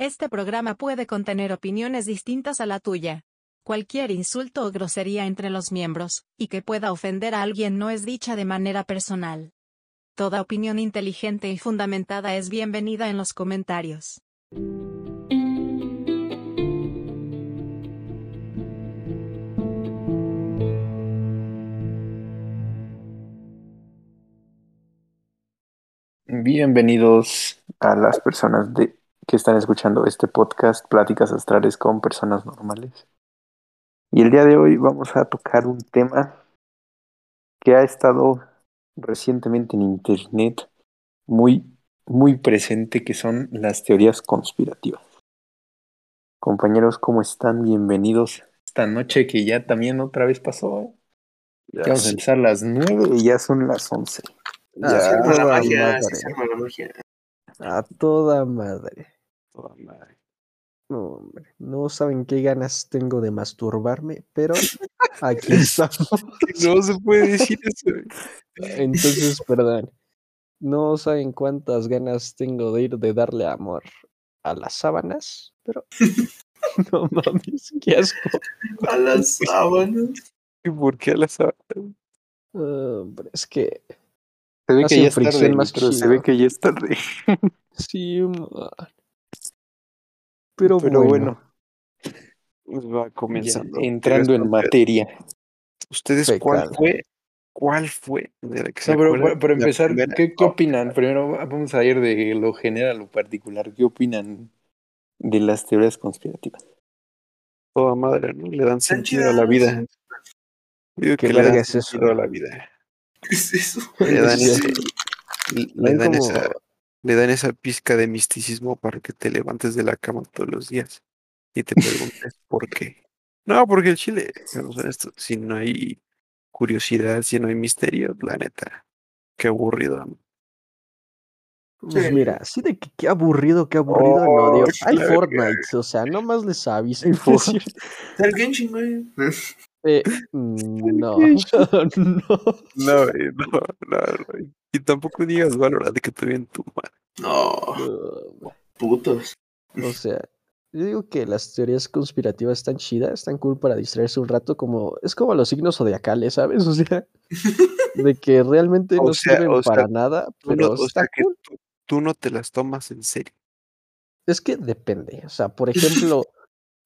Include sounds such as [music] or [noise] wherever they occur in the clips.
Este programa puede contener opiniones distintas a la tuya. Cualquier insulto o grosería entre los miembros, y que pueda ofender a alguien no es dicha de manera personal. Toda opinión inteligente y fundamentada es bienvenida en los comentarios. Bienvenidos a las personas de, que están escuchando este podcast, Pláticas Astrales con Personas Normales. Y el día de hoy vamos a tocar un tema que ha estado recientemente en Internet muy, muy presente, que son las teorías conspirativas. Compañeros, ¿cómo están? Bienvenidos esta noche que ya también otra vez pasó. Ya vamos a empezar a las nueve y ya son las once. Ya, Ah, la magia, sí se arma la magia. A toda madre. Toda madre. No, hombre. No saben qué ganas tengo de masturbarme, pero [laughs] aquí estamos. No se puede decir eso. Entonces, perdón. No saben cuántas ganas tengo de ir de darle amor a las sábanas, pero [laughs] no mames, qué asco. A las sábanas. ¿Y por qué a la sábana? Hombre, es que Se ve que ya es tarde, más pero se ve que ya es tarde. sí, man. Pero, Pero bueno, bueno, pues va comenzando. Ya, entrando en materia. ¿Ustedes cuál fue? ¿Cuál fue? De la que se No, pero para, empezar, primera- ¿qué, qué Oh, opinan? Primero vamos a ir de lo general a lo particular. ¿Qué opinan de las teorías conspirativas? Toda madre, ¿no? Le dan sentido a la vida. Digo ¿Qué que le dan es eso? sentido a la vida. ¿Qué es eso? Le dan, [laughs] Sí. ese, le ven dan como- esa, le dan esa pizca de misticismo para que te levantes de la cama todos los días y te preguntes [laughs] por qué. No, porque el chile, honestos, si no hay curiosidad, si no hay misterio, la neta, qué aburrido. Pues Sí. mira, así de que qué aburrido, qué aburrido, no, Oh, hay claro que- Fortnite, o sea, no más les. Hay. Está el Genshin, güey. Eh, no, no, No, no, no, no. Y tampoco digas Valorant de que te ven tu madre. No, no. putos. O sea, yo digo que las teorías conspirativas están chidas, están cool para distraerse un rato, como, es como los signos zodiacales, ¿sabes? [laughs] O sea, de que realmente O no sea- sirven sea, para nada, no, pero o está que cool. tú, tú no te las tomas en serio. Es que depende. O sea, por [laughs] ejemplo,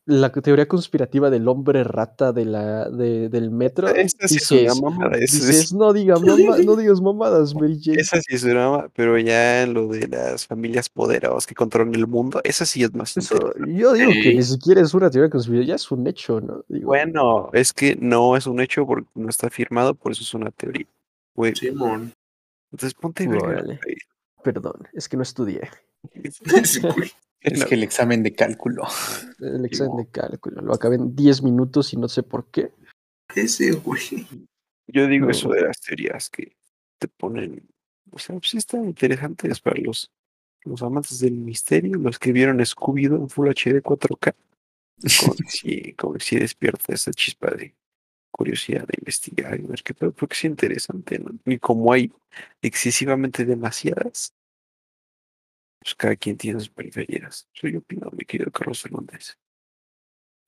la teoría conspirativa del hombre rata de la, de, del metro. Esa sí es una mamada. Esa, dices, es- no, diga mama- no digas mamadas, [laughs] Mary Jane. esa sí es una mamada, pero ya lo de las familias poderosas que controlan el mundo, esa sí es más Eso, yo digo que ni siquiera es una teoría conspirativa, ya es un hecho, ¿no? Digo, Bueno, es que no es un hecho porque no está firmado, por eso es una teoría. Simón. entonces ponte verga, Órale. Perdón, es que no estudié. [laughs] Es que el examen de cálculo. el examen de cálculo. Lo acabé en 10 minutos y no sé por qué. Ese, güey. Yo digo No. eso de las teorías que te ponen, o sea, pues sí están interesantes para los, los amantes del misterio, los que vieron Scooby-Doo en Full HD 4K. [laughs] Como sí, como sí despierta esa chispa de curiosidad de investigar y ver qué pedo, porque es interesante, ¿no? Y como hay excesivamente demasiadas, pues cada quien tiene sus periferias. Soy yo opino, mi querido Carlos Fernández.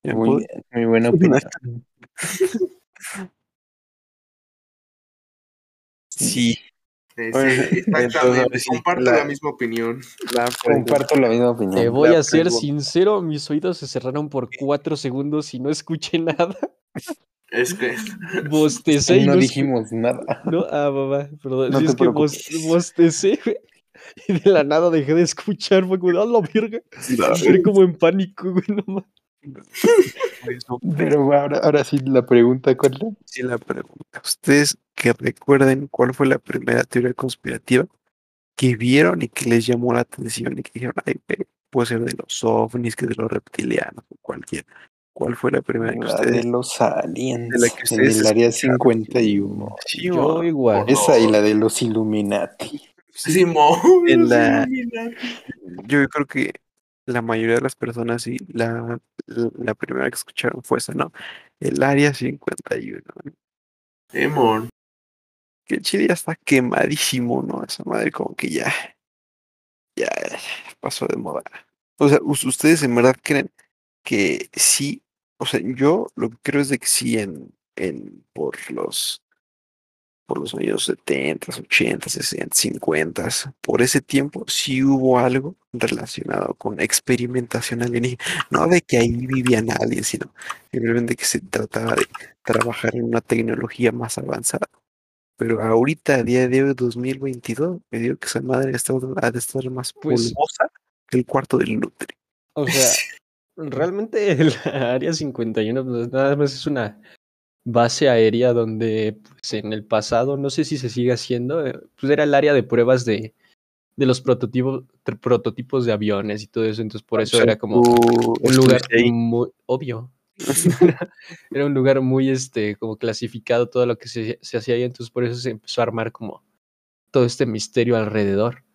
¿Ya Muy, bien, muy buena opinión. Sí, Bueno, exactamente. Comparto la- la misma opinión. la Comparto la misma opinión. Te voy la a ser pregunta. sincero, mis oídos se cerraron por 4 segundos y no escuché nada. [laughs] Es que. [laughs] Bostecé y no dijimos nada. No, ah, mamá, perdón. No es que bostecé, güey. Y de la nada dejé de escuchar, fue como, ¡ah, la verga! Entré como en pánico, güey, no mames. pues, [laughs] no, Pero ahora, ahora sí la pregunta, ¿cuál es? sí la pregunta. Ustedes que recuerden cuál fue la primera teoría conspirativa que vieron y que les llamó la atención y que dijeron, ay, puede ser de los ovnis, que de los reptilianos o cualquiera. ¿Cuál fue la primera que La de ustedes? los aliens. de la que en el área escucharon. 51. Sí, Yo o- igual. Esa y la de los Illuminati. Simón. [laughs] En la- Illuminati. yo creo que la mayoría de las personas sí, la, la, la primera que escucharon fue esa, ¿no? El área 51. ¿no? Simón. que el Chile ya está quemadísimo, ¿no? Esa madre como que ya, ya pasó de moda. O sea, us- ustedes en verdad creen que sí, o sea, yo lo que creo es de que sí en, en por los por los años 70, 80, 60, 50, por ese tiempo sí hubo algo relacionado con experimentación alienígena. No de que ahí vivían aliens, sino simplemente que se trataba de trabajar en una tecnología más avanzada. Pero ahorita, a día de hoy, 2022, me digo que esa madre está, ha de estar más Pues- polvosa que el cuarto del Nutri. O sea, [laughs] realmente el [laughs] Área 51 pues, nada más es una base aérea donde pues, en el pasado, no sé si se sigue haciendo, eh, pues era el área de pruebas de, de los prototipos, prototipos de aviones y todo eso, entonces por eso era como un lugar muy obvio. [laughs] [laughs] era un lugar muy este como clasificado todo lo que se, se hacía ahí, entonces por eso se empezó a armar como todo este misterio alrededor.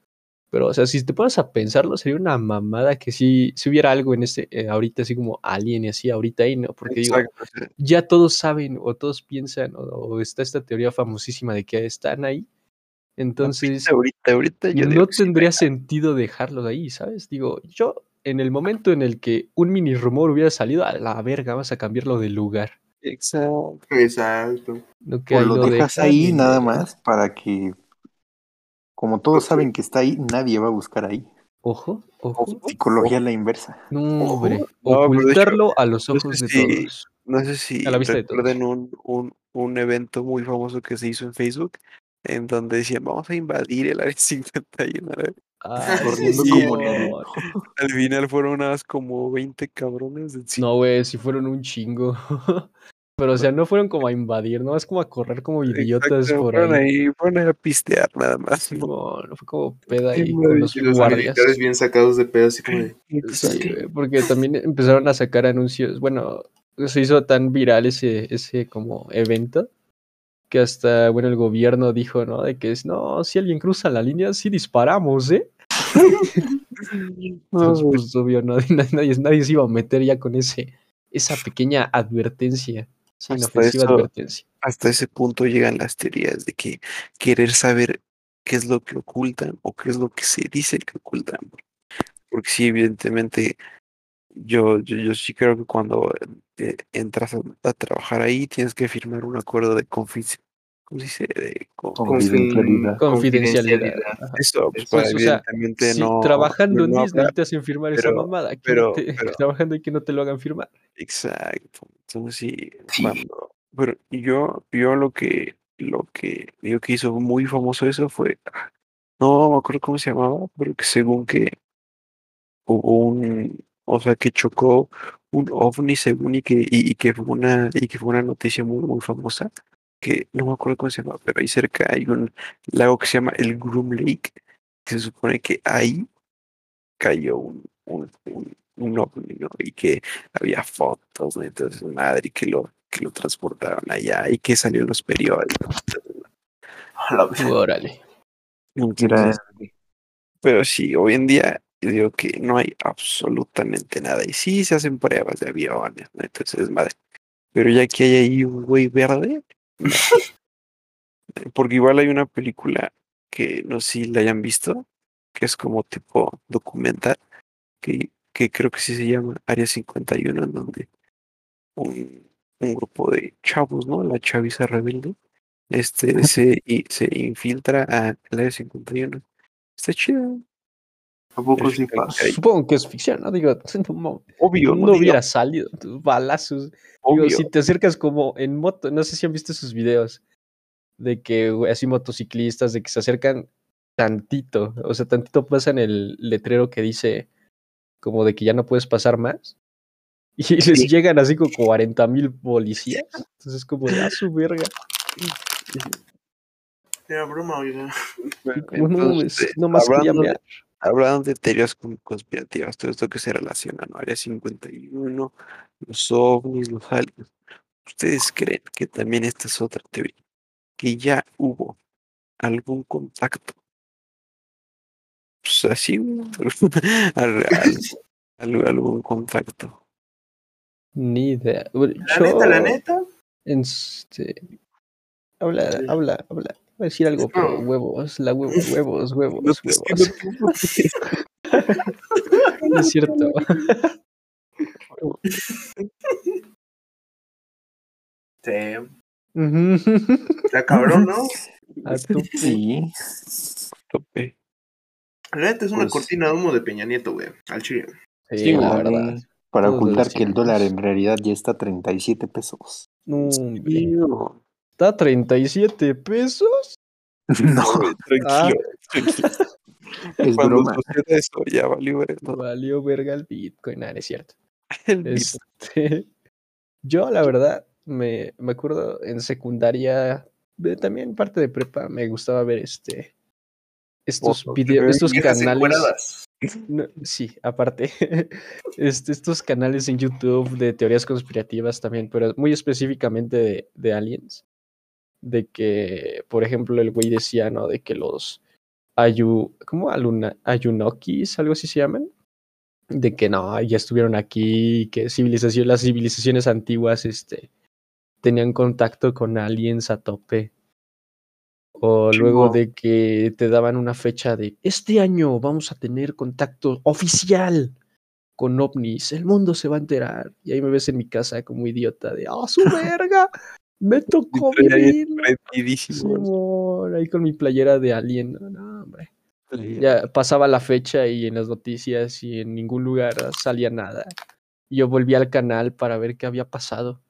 Pero, o sea, si te pones a pensarlo, sería una mamada que si, si hubiera algo en este, eh, ahorita así como alien y así, ahorita ahí, ¿no? Porque Exacto, ya todos saben o todos piensan o, o está esta teoría famosísima de que están ahí. Entonces, ahorita, ahorita yo digo no que sí, tendría sentido dejarlos ahí, ¿sabes? Digo, yo en el momento en el que un mini rumor hubiera salido, a la verga, vas a cambiarlo de lugar. Exacto. Exacto. No que O lo dejas dejan ahí nada más para que, como todos saben que está ahí, nadie va a buscar ahí. Ojo, ojo. Psicología a la inversa. No, Ojo. hombre. No, hecho, Ocultarlo a los no sé ojos de si- todos. No sé si A la vista de todos. recuerden un, un, un evento muy famoso que se hizo en Facebook en donde decían vamos a invadir el área 51. ¿no? Ay, Corriendo sí, como no. Al final fueron unas como 20 cabrones. de No, güey, si fueron un chingo. [laughs] Pero, o sea, no fueron como a invadir, no es como a correr como idiotas Exacto, por fueron ahí. ahí, fueron a pistear nada más. ¿no? No, no fue como peda ahí con los Y los guardias. militares bien sacados de pedo, así como de. Sí, güey, porque también empezaron a sacar anuncios. Bueno, se hizo tan viral ese, ese como evento que hasta, bueno, el gobierno dijo, ¿no? De que es, no, si alguien cruza la línea, sí disparamos, ¿eh? [laughs] Entonces, pues, obvio, no, [laughs] nadie, nadie se iba a meter ya con ese, esa pequeña advertencia, Hasta inofensiva eso- advertencia. Hasta ese punto llegan las teorías de que querer saber qué es lo que ocultan o qué es lo que se dice que ocultan. Porque sí, evidentemente, yo, yo, yo sí creo que cuando eh, entras a, a trabajar ahí tienes que firmar un acuerdo de confidencialidad. ¿Cómo se dice? De co- Confidencialidad. Confidencialidad. Eso, pues, Pues, o sea, no. trabajando en no Disney hablar. te hacen firmar pero- esa mamada. Aquí pero- no te- [laughs] pero- trabajando y que no te lo hagan firmar. Exacto. Entonces sí, Sí. cuando. Pero yo, yo lo que, lo que digo que hizo muy famoso eso fue. No me acuerdo cómo se llamaba, pero que según que hubo un, o sea que chocó un ovni según y que, y, y que fue una, y que fue una noticia muy, muy famosa, que no me acuerdo cómo se llama, pero ahí cerca hay un lago que se llama el Groom Lake, que se supone que ahí cayó un, un, un, un ovni, ¿no? Y que había fotos, ¿no? Entonces, madre, y que lo, que lo transportaron allá y que salió en los periódicos. Órale. Entonces, pero sí, hoy en día yo digo que no hay absolutamente nada. Y sí se hacen pruebas de aviones, ¿no? Entonces, madre. Pero ya que hay ahí un güey verde. [laughs] porque igual hay una película que no sé si la hayan visto, que es como tipo documental, que, que creo que sí se llama Área 51, en donde un, un grupo de chavos, ¿no? La chaviza rebelde, este se, y se infiltra al Área 51. Está chido. ¿A poco Es sí que- pasa? Ay. Supongo que es ficción, ¿no? Digo, [laughs] no, Obvio, no no digo, hubiera salido tus balazos. Digo, obvio. si te acercas como en moto, no sé si han visto esos videos de que así motociclistas, de que se acercan tantito, o sea, tantito pasan el letrero que dice como de que ya no puedes pasar más. Y [laughs] les Sí. llegan así como 40 mil policías. Entonces, como de a su verga. Era broma, oiga. No, es- nomás quería hablando, de, teorías con- conspirativas, todo esto que se relaciona, ¿no? Área 51, los ovnis, los aliens. ¿Ustedes creen que también esta es otra teoría? Que ya hubo algún contacto. Pues así, ¿no? [laughs] Al- al- al- algún contacto. Ni idea. La neta, la neta. Este, habla, Sí. habla, habla. Voy a decir algo, pero huevos, la huevo, huevos, huevos, No huevos. [laughs] No es cierto. Sí. Está cabrón, ¿no? [laughs] A tu Sí. Tope. La neta es una Pues- cortina de humo de Peña Nieto, güey. Al chile. Sí, Sí, la verdad. Para Todos ocultar que el dólar en realidad ya está a 37 pesos. No. ¿Está a 37 pesos? [laughs] No, Ah. Tranquilo, tranquilo. [laughs] es Cuando broma. eso, ya valió ver todo. Valió verga el Bitcoin. Nada, es cierto. [laughs] El Este, yo, la verdad, me, me acuerdo en secundaria, de- también parte de prepa, me gustaba ver este estos videos, estos canales. No, sí, aparte, este, estos canales en YouTube de teorías conspirativas también, pero muy específicamente de, de aliens. De que, por ejemplo, el güey decía, ¿no? De que los Ayu, ¿cómo? Aluna, Ayunokis, algo así se llaman. De que no, ya estuvieron aquí, que civilización, las civilizaciones antiguas, este, tenían contacto con aliens a tope. O luego de que te daban una fecha de este año vamos a tener contacto oficial con ovnis, el mundo se va a enterar. Y ahí me ves en mi casa como idiota de ¡ah, su [laughs] verga! Me tocó vivir. ahí con mi playera de alien. No, hombre. Ya pasaba la fecha y en las noticias y en ningún lugar salía nada. Y yo volví al canal para ver qué había pasado.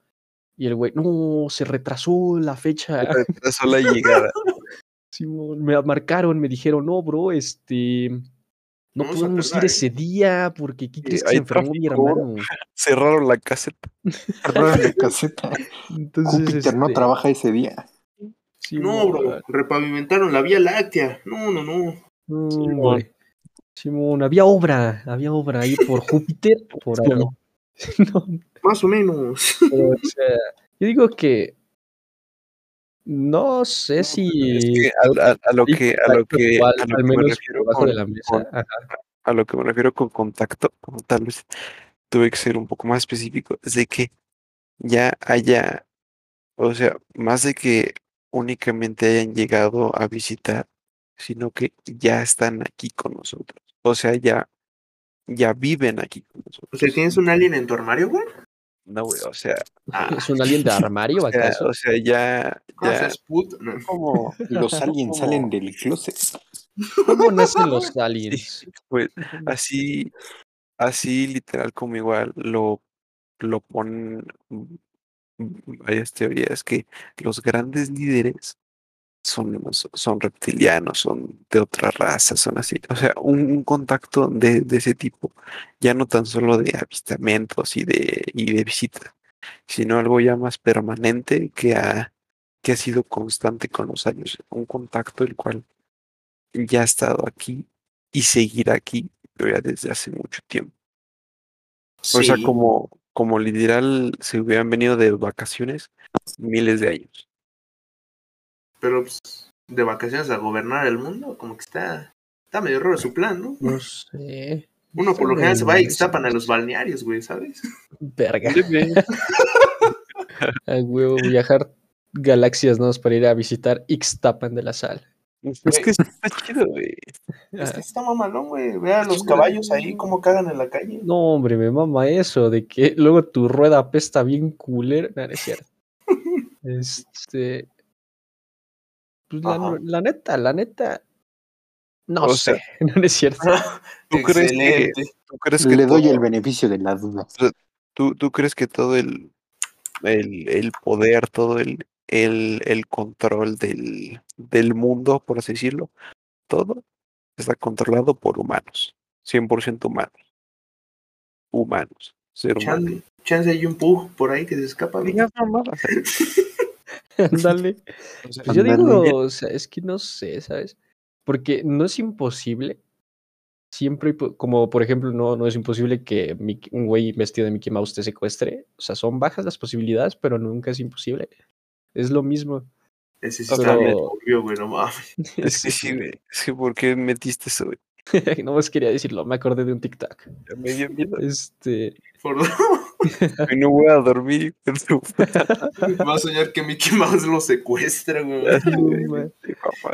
Y el güey, no, se retrasó la fecha. Retrasó la [laughs] llegada. Simón, me marcaron, me dijeron, no, bro, este. No Vamos a podemos ir ¿eh?". ese día porque ¿qué crees que hay se enfermó mi hermano? [laughs] Cerraron la caseta. Cerraron la caseta. [laughs] Entonces, Júpiter no este, trabaja ese día. No, bro. Repavimentaron la Vía Láctea. No, no, no. no, Simón. había obra, había obra ahí por [laughs] Júpiter, por ahí. No, Más o menos. pero, o sea, yo digo que no sé si Es que a, a- a lo que a lo que, actual, a lo al que me menos refiero con, de la mesa. con- Ajá. a lo que me refiero con contacto, como tal vez tuve que ser un poco más específico, es de que ya haya, o sea, más de que únicamente hayan llegado a visitar, sino que ya están aquí con nosotros. O sea, ya, ya viven aquí con O nosotros. sea, ¿tienes un alien en tu armario, güey? No, güey, o sea, Ah, ¿Es un alien de [laughs] armario o sea, acaso? o sea, ya, ah, ya. Como [laughs] los aliens salen del closet. ¿Cómo nacen [laughs] los aliens? pues así, así literal como igual lo, lo ponen mm, mm, varias teorías que los grandes líderes son, son reptilianos, son de otra raza, son así. O sea, un, un contacto de, de ese tipo, ya no tan solo de avistamientos y de, y de visitas, sino algo ya más permanente que ha, que ha sido constante con los años. Un contacto el cual ya ha estado aquí y seguirá aquí, pero ya desde hace mucho tiempo. O sea, como, como literal se hubieran venido de vacaciones miles de años. Pero pues, de vacaciones a gobernar el mundo, como que está, está medio raro su plan, ¿no? No sé. Uno por lo general se va a medio Ixtapan a los balnearios, güey, ¿sabes? Verga. [laughs] A huevo, viajar galaxias, ¿no? Para ir a visitar Ixtapan de la Sal. Es que está chido, güey. Es que está mamalón, güey. Ve a los caballos ahí cómo cagan en la calle. No, hombre, me mama eso, de que luego tu rueda apesta bien cooler. No, no es cierto. [laughs] Este. Pues la, neta, la neta. No O sé, sea, [laughs] no, no es cierto. [laughs] ¿Tú crees que, tú crees que Le doy todo- el beneficio de la duda. ¿Tú, tú crees que todo el, el, el poder, todo el, el, el control del, del mundo, por así decirlo, todo está controlado por humanos, 100% humanos. Humanos, ser humano. Chance, chance hay un pug por ahí que se escapa. ¿no? Digas [laughs] mamadas, Ándale. [laughs] o sea, Pues yo digo, o sea, es que no sé, ¿sabes? Porque no es imposible. Siempre, como por ejemplo, no, no es imposible que Mickey- un güey vestido de Mickey Mouse te secuestre. O sea, son bajas las posibilidades, pero nunca es imposible. Es lo mismo. Ese sí Pero- está turbio, güey, no mames. [laughs] Es que sí, güey. Es que ¿por qué metiste eso, güey? [laughs] no más quería decirlo, me acordé de un TikTok. Ya me dio miedo. Este, Por- no [laughs] voy a dormir. [laughs] Va a soñar que Mickey Mouse lo secuestra, güey. no,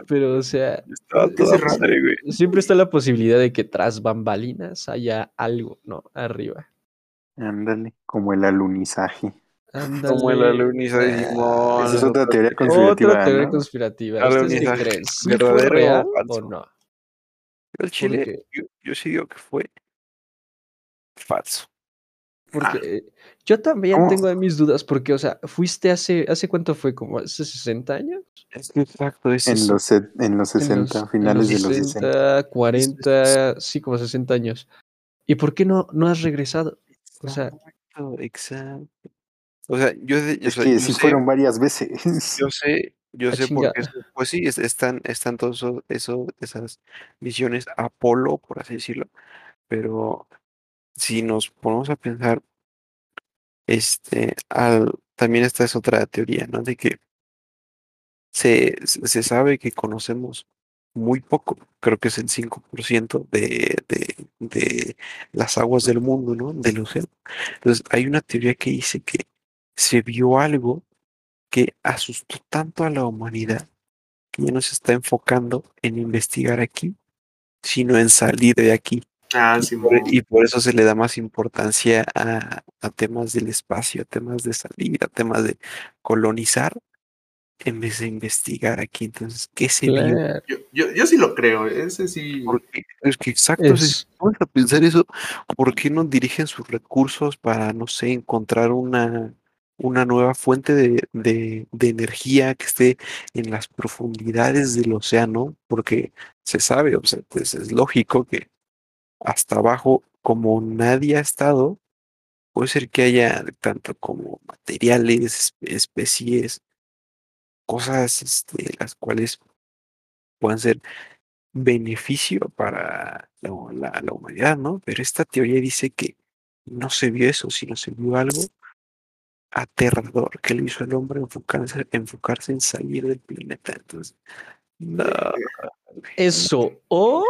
pero o sea, madre, güey. siempre está la posibilidad de que tras bambalinas haya algo, ¿no? Arriba. Ándale, como el alunizaje. Como el alunizaje Ah. Esa es otra teoría conspirativa. Otra teoría ¿no? conspirativa. ¿Sí fue verdadero o no? Yo al Chile, Porque- yo, yo sí digo que fue falso. Porque eh, yo también ¿Cómo? tengo mis dudas, porque, o sea, fuiste hace, ¿hace cuánto fue? ¿Como hace 60 años? Es exacto, es En eso. los, en los En 60, los- finales en de los 60. 60, 40, sí, como 60 años. ¿Y por qué no, no has regresado? O sea, Exacto, exacto. O sea, yo, de- o Es sea, que yo sí sé- fueron varias veces. Yo sé, yo Ah, sé chinga. porque, eso- pues sí, es- están, están todos eso, esas misiones Apolo, por así decirlo, pero si nos ponemos a pensar, este, al, también esta es otra teoría, ¿no? De que se, se se sabe que conocemos muy poco, creo que es el 5% de, de, de las aguas del mundo, ¿no? Del océano. Entonces, hay una teoría que dice que se vio algo que asustó tanto a la humanidad que ya no se está enfocando en investigar aquí, sino en salir de aquí. Ah, Y sí, por, y por eso se le da más importancia a, a temas del espacio, a temas de salir, a temas de colonizar, en vez de investigar aquí. Entonces, ¿qué se claro, Yo, yo, yo sí lo creo, ese sí. Porque, es que exacto, si vamos a pensar eso, ¿por qué no dirigen sus recursos para, no sé, encontrar una, una nueva fuente de, de, energía que esté en las profundidades del océano? Porque se sabe, o sea, pues es lógico que hasta abajo, como nadie ha estado, puede ser que haya tanto como materiales, espe- especies, cosas, este, las cuales puedan ser beneficio para la, la- la humanidad, ¿no? Pero esta teoría dice que no se vio eso, sino se vio algo aterrador que le hizo al hombre enfocarse, enfocarse en salir del planeta. Entonces, no. eso, o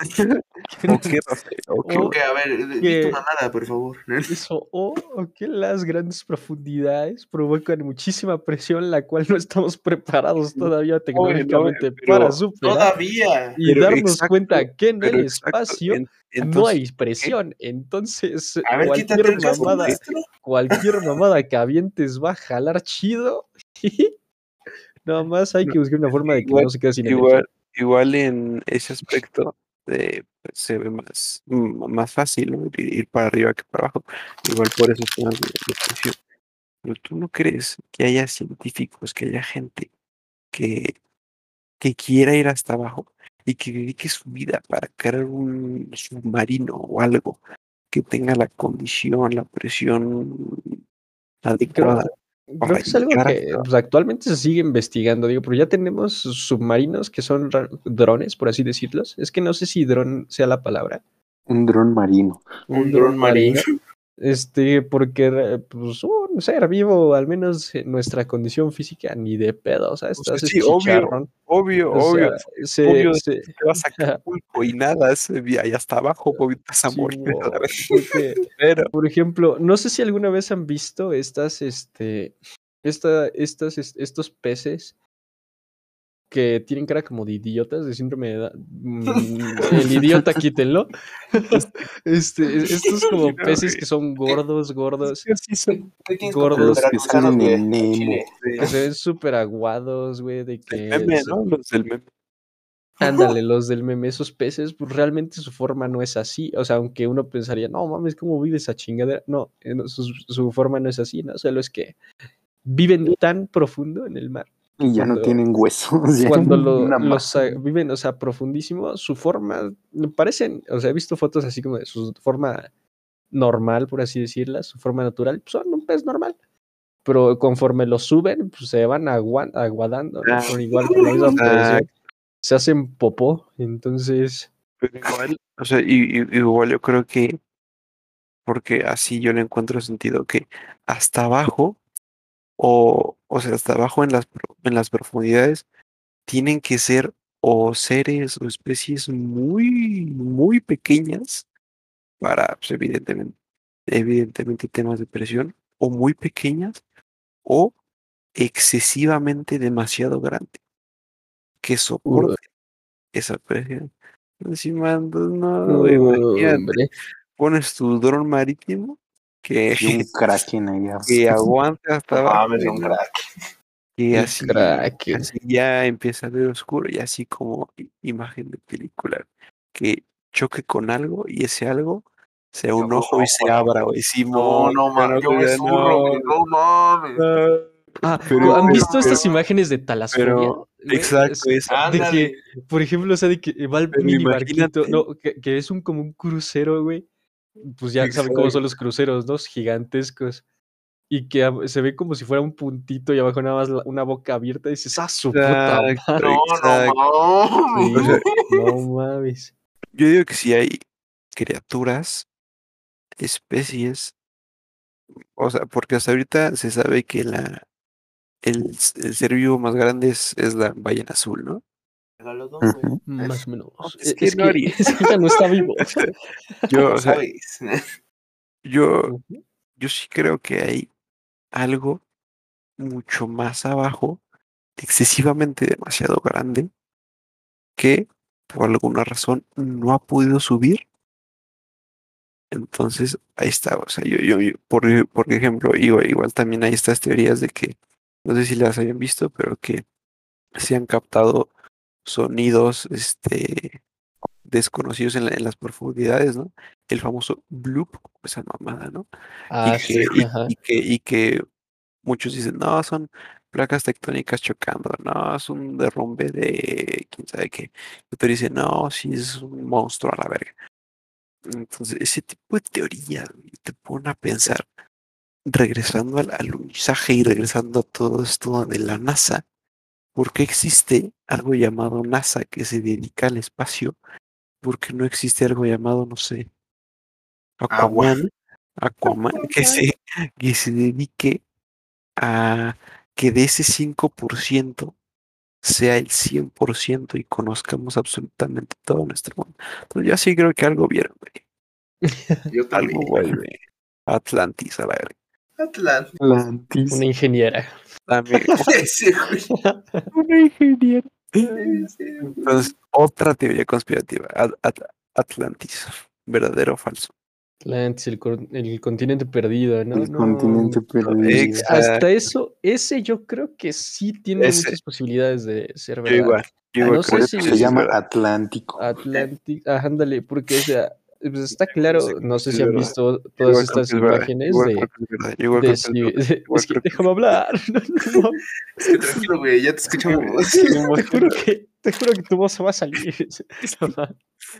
¿o qué, Rafael? ¿O qué? o- Ok, a ver, di que- tu mamada, por favor. [laughs] Eso, o, o que las grandes profundidades provocan muchísima presión, la cual no estamos preparados todavía tecnológicamente pero para superar Todavía. y pero darnos exacto, cuenta que en el exacto, espacio en- no entonces, hay presión. Entonces, A ver, quítate cualquier mamada, cualquier mamada que avientes va a jalar chido. y [laughs] Nada más hay que buscar una forma de que Igual- no se quede sin energía. igual, igual en ese aspecto eh, pues, se ve más, más fácil ¿no? ir, ir para arriba que para abajo. Igual por eso de, presión. Pero tú no crees que haya científicos, que haya gente que, que quiera ir hasta abajo y que dedique su vida para crear un submarino o algo que tenga la condición, la presión adecuada. Creo que es algo que pues, actualmente se sigue investigando, digo, pero ya tenemos submarinos que son drones, por así decirlos. Es que no sé si dron sea la palabra. Un dron marino. Un dron marino. Este, porque, pues, un ser vivo, al menos en nuestra condición física, ni de pedo, o sea, sea, estás sí, obvio. Obvio, O obvio. sea, se- obvio, se- te vas a [laughs] Acapulco y nada, ese día y hasta abajo, vas a morir. por ejemplo, no sé si alguna vez han visto estas, este, esta, estas, es- estos peces que tienen cara como de idiotas, de síndrome de. Mm, [laughs] El idiota, quítenlo. [laughs] Este, estos como No, [laughs] peces que son gordos, gordos, son ¿De Gordos que Nemo. Chile. que se ven súper aguados, güey, de que... el meme, ¿no? Los del meme. Ándale, los del meme, esos peces, pues realmente su forma no es así. O sea, aunque uno pensaría, no mames, ¿cómo vive esa chingadera? No, eh, no, su, su forma no es así, ¿no? Solo es que viven tan profundo en el mar. Y ya no tienen huesos. [laughs] Cuando [laughs] lo- los viven, o sea, profundísimo, su forma, parecen, o sea, he visto fotos así como de su forma normal, por así decirla, su forma natural, pues son un pez normal. Pero conforme lo suben, pues se van agua- aguadando, ¿no? Ah. Con igual, Ah. Se hacen popó, entonces... Pero igual, o sea, y, y- igual yo creo que, porque así yo le encuentro sentido, que hasta abajo, o, o sea, hasta abajo en las, en las profundidades, tienen que ser o seres o especies muy, muy pequeñas para, pues, evidentemente, evidentemente temas de presión, o muy pequeñas, o excesivamente demasiado grande, que soporten esa presión. Encima, no, imagínate, Hombre, pones tu dron marítimo que, Y un [laughs] que aguanta hasta abajo, un y crack. y así, ya empieza a ver oscuro y así como imagen de película que choque con algo y ese algo sea un ojo y se abra, no. güey. No, Simón, no mames, no mames. Ah, Pero- ¿han pero- visto estas pero- imágenes de talasfobia? pero- güey? Exacto, Es- esa. de Ándale. que, por ejemplo, o sea, de que va el Pero mini barquito, no, que, que es un como un crucero, güey. Pues ya saben cómo son los cruceros, ¿no? Gigantescos. Y que se ve como si fuera un puntito y abajo nada más la- una boca abierta y dices, ¡ah, su puta madre! No, Exacto. no Sí, no mames. Yo digo que si hay criaturas, especies, o sea, porque hasta ahorita se sabe que la el, el ser vivo más grande es, es la ballena azul, ¿no? Güey. Ujú. Más o menos. es que Es no que, haría. [laughs] es que ya no está vivo. [laughs] Yo, [laughs] yo, yo sí creo que hay algo mucho más abajo, excesivamente demasiado grande, que por alguna razón no ha podido subir. Entonces, ahí está. O sea, yo, yo, yo- por, por ejemplo, igual, igual también hay estas teorías de que, no sé si las hayan visto, pero que se han captado sonidos este, desconocidos en, la- en las profundidades, ¿no? El famoso bloop, esa mamada, ¿no? Ah, y, sí, que, y- ajá. y que, y que muchos dicen, no, son placas tectónicas chocando, no, es un derrumbe de quién sabe qué. Y otro dice, no, sí es un monstruo a la verga. Entonces, ese tipo de teoría te pone a pensar, regresando al alunizaje y regresando a todo esto de la NASA, ¿por qué existe algo llamado NASA que se dedica al espacio? ¿Por qué no existe algo llamado, no sé, Agua. Aquaman? Aquaman, que se, que se dedique a que de ese 5% sea el 100% y conozcamos absolutamente todo nuestro mundo. Entonces yo sí creo que algo vieron, güey. [laughs] Yo Algo vuelve. Atlantis a la verga. Atlantis. Una ingeniera. [laughs] Sí, una ingeniera. Entonces, otra teoría conspirativa. At- At- Atlantis. ¿Verdadero o falso? Atlantis, el, continente perdido, ¿no? El No, continente perdido. Hasta eso, ese yo creo que sí tiene Ese. muchas posibilidades de ser Yo verdad. igual. Yo Ah, igual no creo sé que si- Se llama. Atlántico. Atlantic, ah, ándale, porque o sea, pues está claro, no sé si han visto todas estas imágenes Igual de, es que déjame hablar. [laughs] No, no, Es que tranquilo, güey, ya te escuchamos. [laughs] te juro que, te juro que tu voz se va a salir. [laughs]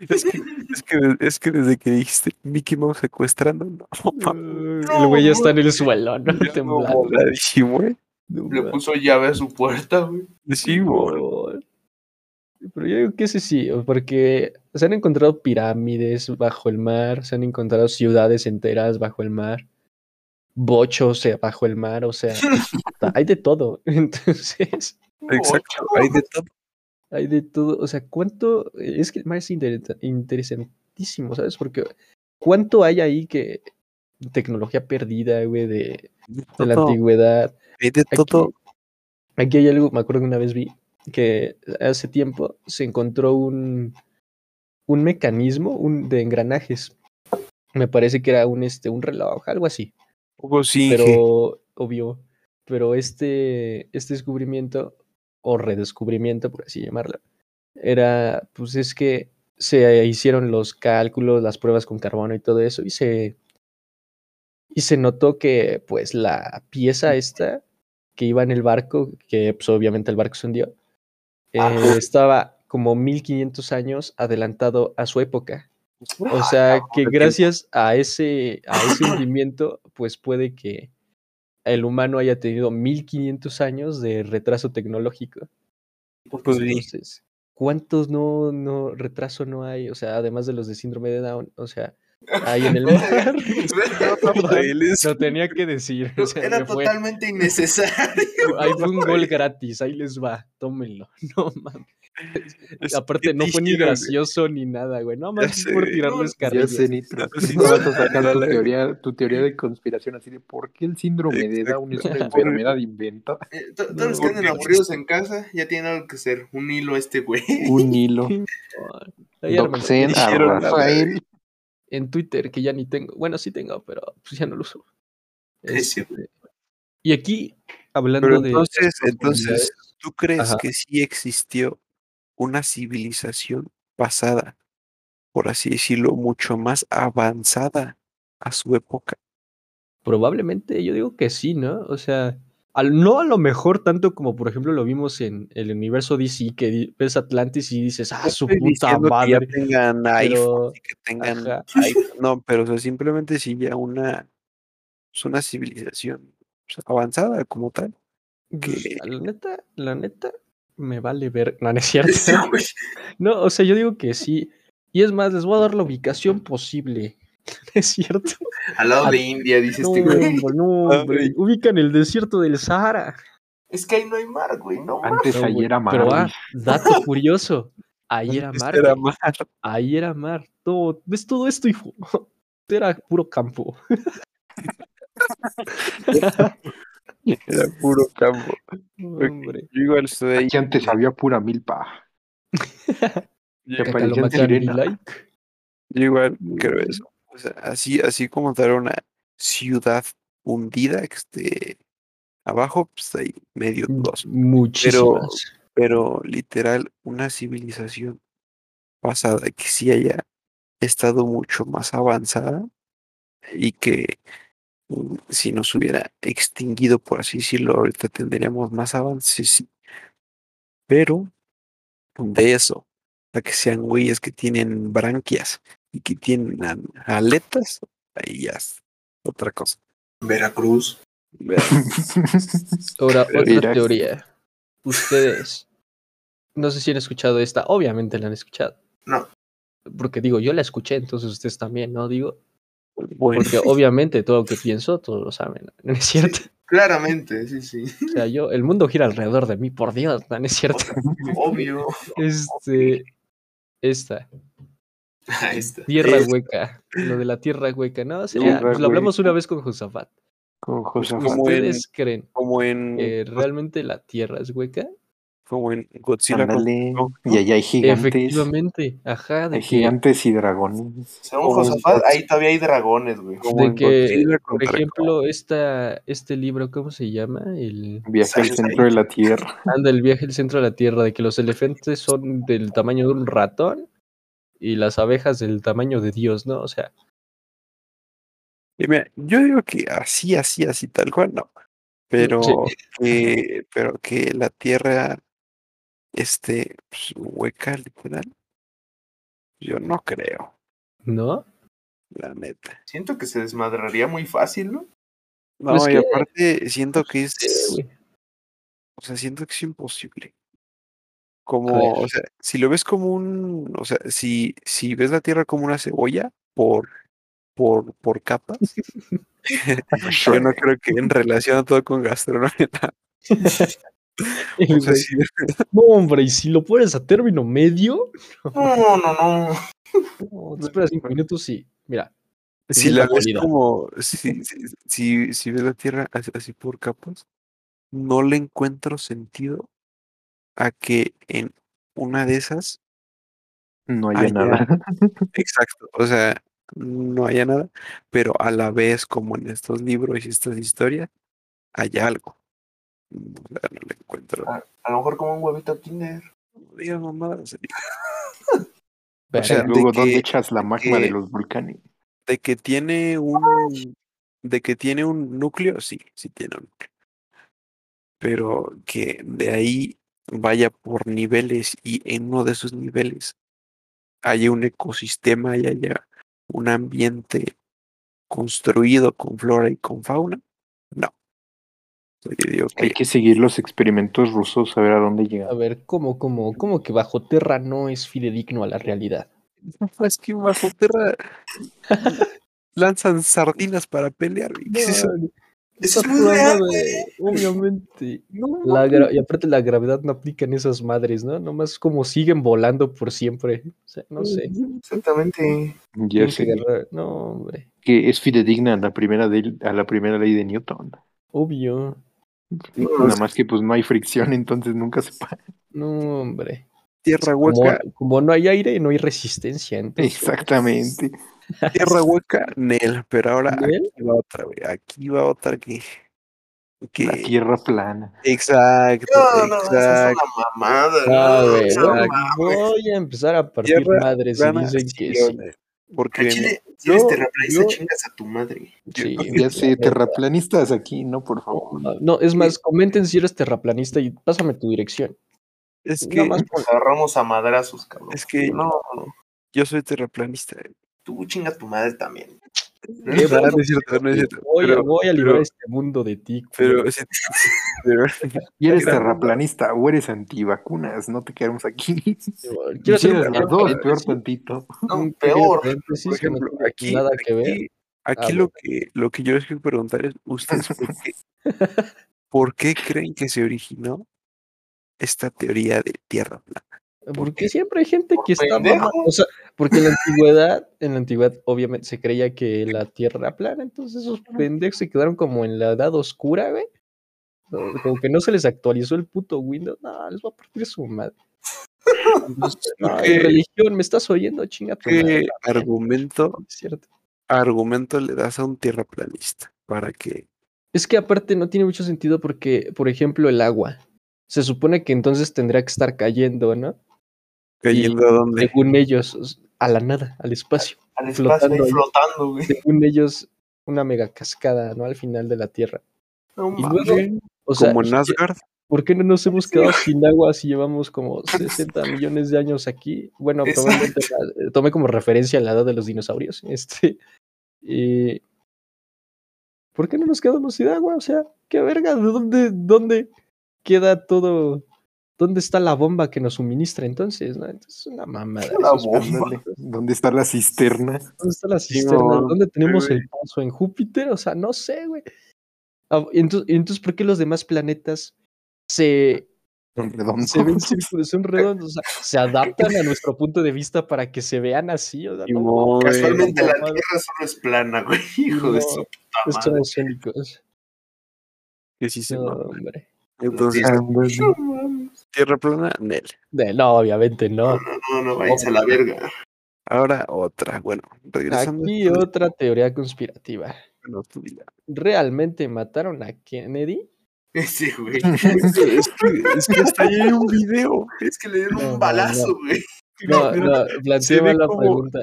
Es que, es, que, es que desde que dijiste Mickey Mouse secuestrando, no, el güey ya está en el suelo, ¿no? Temblando. No Le puso llave a su puerta, güey. Sí, güey. Pero yo digo que ese sí, porque se han encontrado pirámides bajo el mar, se han encontrado ciudades enteras bajo el mar, bochos bajo el mar, o sea, [laughs] hay de todo. [laughs] Entonces, Exacto, hay de todo. hay de todo. O sea, ¿cuánto? Es que el mar es interesa- interesantísimo, ¿sabes? Porque ¿cuánto hay ahí que tecnología perdida, güey, de, De de la antigüedad? hay de Aquí, todo. aquí hay algo, me acuerdo que una vez vi que hace tiempo se encontró un, un mecanismo un, de engranajes. Me parece que era un, este, un reloj, algo así. Hugo sí, Pero, obvio, pero este, este descubrimiento, o redescubrimiento, por así llamarlo, era, pues es que se hicieron los cálculos, las pruebas con carbono y todo eso, y se, y se notó que, pues, la pieza esta que iba en el barco, que pues, obviamente el barco se hundió, eh, estaba como 1500 años adelantado a su época. O sea que gracias a ese, a ese [clears throat] hundimiento, pues puede que el humano haya tenido 1500 años de retraso tecnológico. Pues. Entonces, ¿cuántos no, no retraso no hay? O sea, además de los de síndrome de Down, o sea, Ahí en el [laughs] mar. [laughs] Lo tenía que decir. o sea, Era totalmente innecesario. Ahí fue un gol gratis, ahí les va, tómenlo. [laughs] No mames. [laughs] es- Aparte, ¿qué no fue ni güey? gracioso ni nada, güey. No más por tirarles No, Ya carrillas. Sí, Tú vas a no, sacar no, tu no. teoría, tu teoría de conspiración así de por qué el síndrome de Down es una [laughs] enfermedad inventada. Eh, to- Todos los que andan aburridos en casa ya tienen algo que hacer. Un hilo este güey. Un hilo. [laughs] Doxen a Rafael. en Twitter, que ya ni tengo. Bueno, sí tengo, pero pues ya no lo uso. Este, y aquí, hablando Pero de. entonces, entonces, ¿tú crees Ajá. que sí existió una civilización pasada, por así decirlo, mucho más avanzada a su época? Probablemente, yo digo que sí, ¿no? O sea, al, no a lo mejor tanto como, por ejemplo, lo vimos en el universo DC, que ves Atlantis y dices, ah, su puta diciendo que ya madre. tengan pero- iPhone que tengan iPhone, no, pero o sea, simplemente sí ya una, es una civilización o sea, avanzada como tal. Pues, que- La neta, la neta, me vale ver. No, no es cierto. [laughs] Güey. No, o sea, yo digo que sí. Y es más, les voy a dar la ubicación posible. [laughs] ¿Es cierto? Al lado de India, dice No, este güey. no, hombre. [laughs] Ay. Ubican el desierto del Sahara. Es que ahí no hay mar, güey. No. Antes No, ahí güey, era mar. Pero ah, dato curioso. Ahí era mar. era güey. mar. Ahí era mar. Todo, ¿Ves todo esto, hijo? Era puro campo. Era puro campo. Hombre. Yo igual estoy ahí. Aquí antes había pura milpa. [laughs] yo- like. yo igual creo eso. O sea, así, así como tal una ciudad hundida que esté abajo, pues ahí medio dudoso. Muchísimas. Pero literal, una civilización pasada que sí haya estado mucho más avanzada y que si nos hubiera extinguido, por así decirlo, ahorita tendríamos más avances, sí. Pero de eso, a que sean güeyes que tienen branquias y que tienen aletas, ahí ya es otra cosa. Veracruz. Vea, Ahora, otra teoría. Ustedes, no sé si han escuchado esta, obviamente la han escuchado. No. Porque digo, yo la escuché, entonces ustedes también, ¿no? Digo, Bueno, porque obviamente todo lo que pienso, todos lo saben, ¿no? ¿No es cierto? Claramente, sí, sí. O sea, yo, el mundo gira alrededor de mí, por Dios, ¿no? ¿No es cierto? Obvio. Este, esta, Ahí está. tierra hueca, lo de la tierra hueca, ¿no? Sería, Tierra pues lo hablamos hueca. una vez con Josafat. Con Josafat. Como en- ¿Ustedes creen como en, que realmente la tierra es hueca? Como en Godzilla. Ándale. ¿no? Y allá hay gigantes. Efectivamente, ajá, de Hay que, gigantes y dragones. Según Josafat, ahí todavía hay dragones, güey. Como de en que, por ejemplo, esta, este libro, ¿cómo se llama? El Viaje al centro de la Tierra. anda el viaje al centro de la Tierra, de que los elefantes son del tamaño de un ratón y las abejas del tamaño de Dios, ¿no? O sea, Y mira, yo digo que así, así, así, tal cual, no. Pero Sí. que, pero que la tierra esté pues, hueca, literal. Yo no creo, ¿no? la neta. Siento que se desmadraría muy fácil, ¿no? No, Pues y que- aparte siento que es, Sí, o sea, siento que es imposible. Como, o sea, si lo ves como un, o sea, si, si ves la tierra como una cebolla por, por, por capas, [laughs] [laughs] yo no creo que en relación a todo con gastronomía. [laughs] [laughs] O sea, No, hombre, y si lo pones a término medio, No, no, no. no, te esperas cinco minutos y, mira, Si la ves como, si, si, si, si ves la Tierra así, por capas, no le encuentro sentido a que en una de esas, No hay Allá. nada. [laughs] exacto, o sea, no haya nada, pero a la vez, como en estos libros y estas historias, hay algo. O sea, no le encuentro. A, a lo mejor como un huevito Kinder. No digas mamadas, [laughs] sea, Luego, ¿dónde que- echas la magma de los volcanes? De que tiene un, de que tiene un núcleo, sí, sí tiene un núcleo. Pero que de ahí vaya por niveles y en uno de esos niveles haya un ecosistema y haya un ambiente construido con flora y con fauna, no. O sea, yo digo Hay que que seguir los experimentos rusos a ver a dónde a llegan. ver, ¿cómo, cómo, cómo que bajo tierra no es fidedigno a la realidad? No, [laughs] es que bajo tierra lanzan sardinas para pelear. güey. ¿Qué es eso? Es muy prueba real, de- Obviamente. No, La gra- y aparte la gravedad no aplica en esas madres, ¿no? Nomás como siguen volando por siempre. O sea, no sé. Exactamente. Ya sé No, hombre. que es fidedigna a la primera de, a la primera ley de Newton. Obvio. Nada más que pues no hay fricción, entonces nunca se para. No, hombre. tierra hueca, como no hay aire, no hay resistencia. Entonces, Exactamente. tierra hueca, Nel. Pero ahora ¿Nel? aquí va otra, güey. Aquí va otra que. que- La tierra plana. Exacto, No, no, esa es exacto. una mamada. No, güey, esa no, mames. voy a empezar a partir Tierra madres y plana, dicen que sí. Porque chile, si eres yo- terraplanista, yo- chingas a tu madre. Sí, Ya sé, terraplanistas aquí, no, por favor. No, No, es más, comenten si eres terraplanista y pásame tu dirección. es que, Nada más Nos agarramos a madrazos, cabrón. es que No, yo soy terraplanista. güey. tú chinga a tu madre también. Qué bueno. no es cierto, no es cierto. Voy, a- Pero, voy a librar pero- este mundo de ti. pero, culero. sí, pero- Y eres terraplanista o eres antivacunas, no te quedamos aquí. Quiero pequeño las dos, peor tantito. No, peor. por ejemplo, aquí, nada que ver. aquí, aquí Ah, lo que lo que yo les quiero preguntar es, ¿ustedes [laughs] por qué, por qué creen que se originó esta teoría de tierra plana? Porque siempre hay gente que está. O sea, porque en la antigüedad, en la antigüedad, obviamente se creía que la tierra era plana, entonces esos pendejos se quedaron como en la edad oscura, güey. Como que no se les actualizó el puto Windows. No, les voy a partir su madre. Entonces, [laughs] no, ¿Qué- religión, ¿me estás oyendo? Chinga tu madre. ¿Qué argumento, [laughs] Es cierto. argumento le das a un tierraplanista para que Es que aparte no tiene mucho sentido porque, por ejemplo, el agua. Se supone que entonces tendría que estar cayendo, ¿no? Cayendo a dónde? Según ellos, a la nada, al espacio. Al espacio Flotando ahí. flotando, güey. Según ellos, una mega cascada, ¿no? Al final de la Tierra. No Y luego, o sea, como en Asgard. ¿por qué no nos hemos quedado sin agua si llevamos como 60 millones de años aquí? Bueno, probablemente la- tomé como referencia la edad de los dinosaurios. [laughs] Este, y, ¿Por qué no nos quedamos sin agua? O sea, qué verga, ¿de dónde, dónde queda todo? ¿Dónde está la bomba que nos suministra entonces? ¿no? Entonces, es una mamada. La bomba. ¿Dónde está la cisterna? ¿Dónde está la Sí, cisterna? no, ¿Dónde tenemos el paso? ¿En Júpiter? O sea, no sé, güey. Ah, Entonces, entonces, ¿por qué los demás planetas se, Son redondos. se ven círculos, son redondos? O sea, se adaptan a nuestro punto de vista para que se vean así. O sea, no. Casualmente la. Tierra solo es plana, güey. [laughs] Hijo de su puta madre. únicos. que sí se No, hombre. Entonces, mames. Tierra plana, Nel. De- no, obviamente No, no. no, no, no, váyanse a la verga. Ahora otra. Bueno, regresando. Aquí a otra teoría conspirativa. bueno, tú. ¿Realmente mataron a Kennedy? Sí, güey. [laughs] es, que, es que hasta ahí hay un video. Es que le dieron No, no, un balazo, güey. [laughs] No, no, mal la como- pregunta.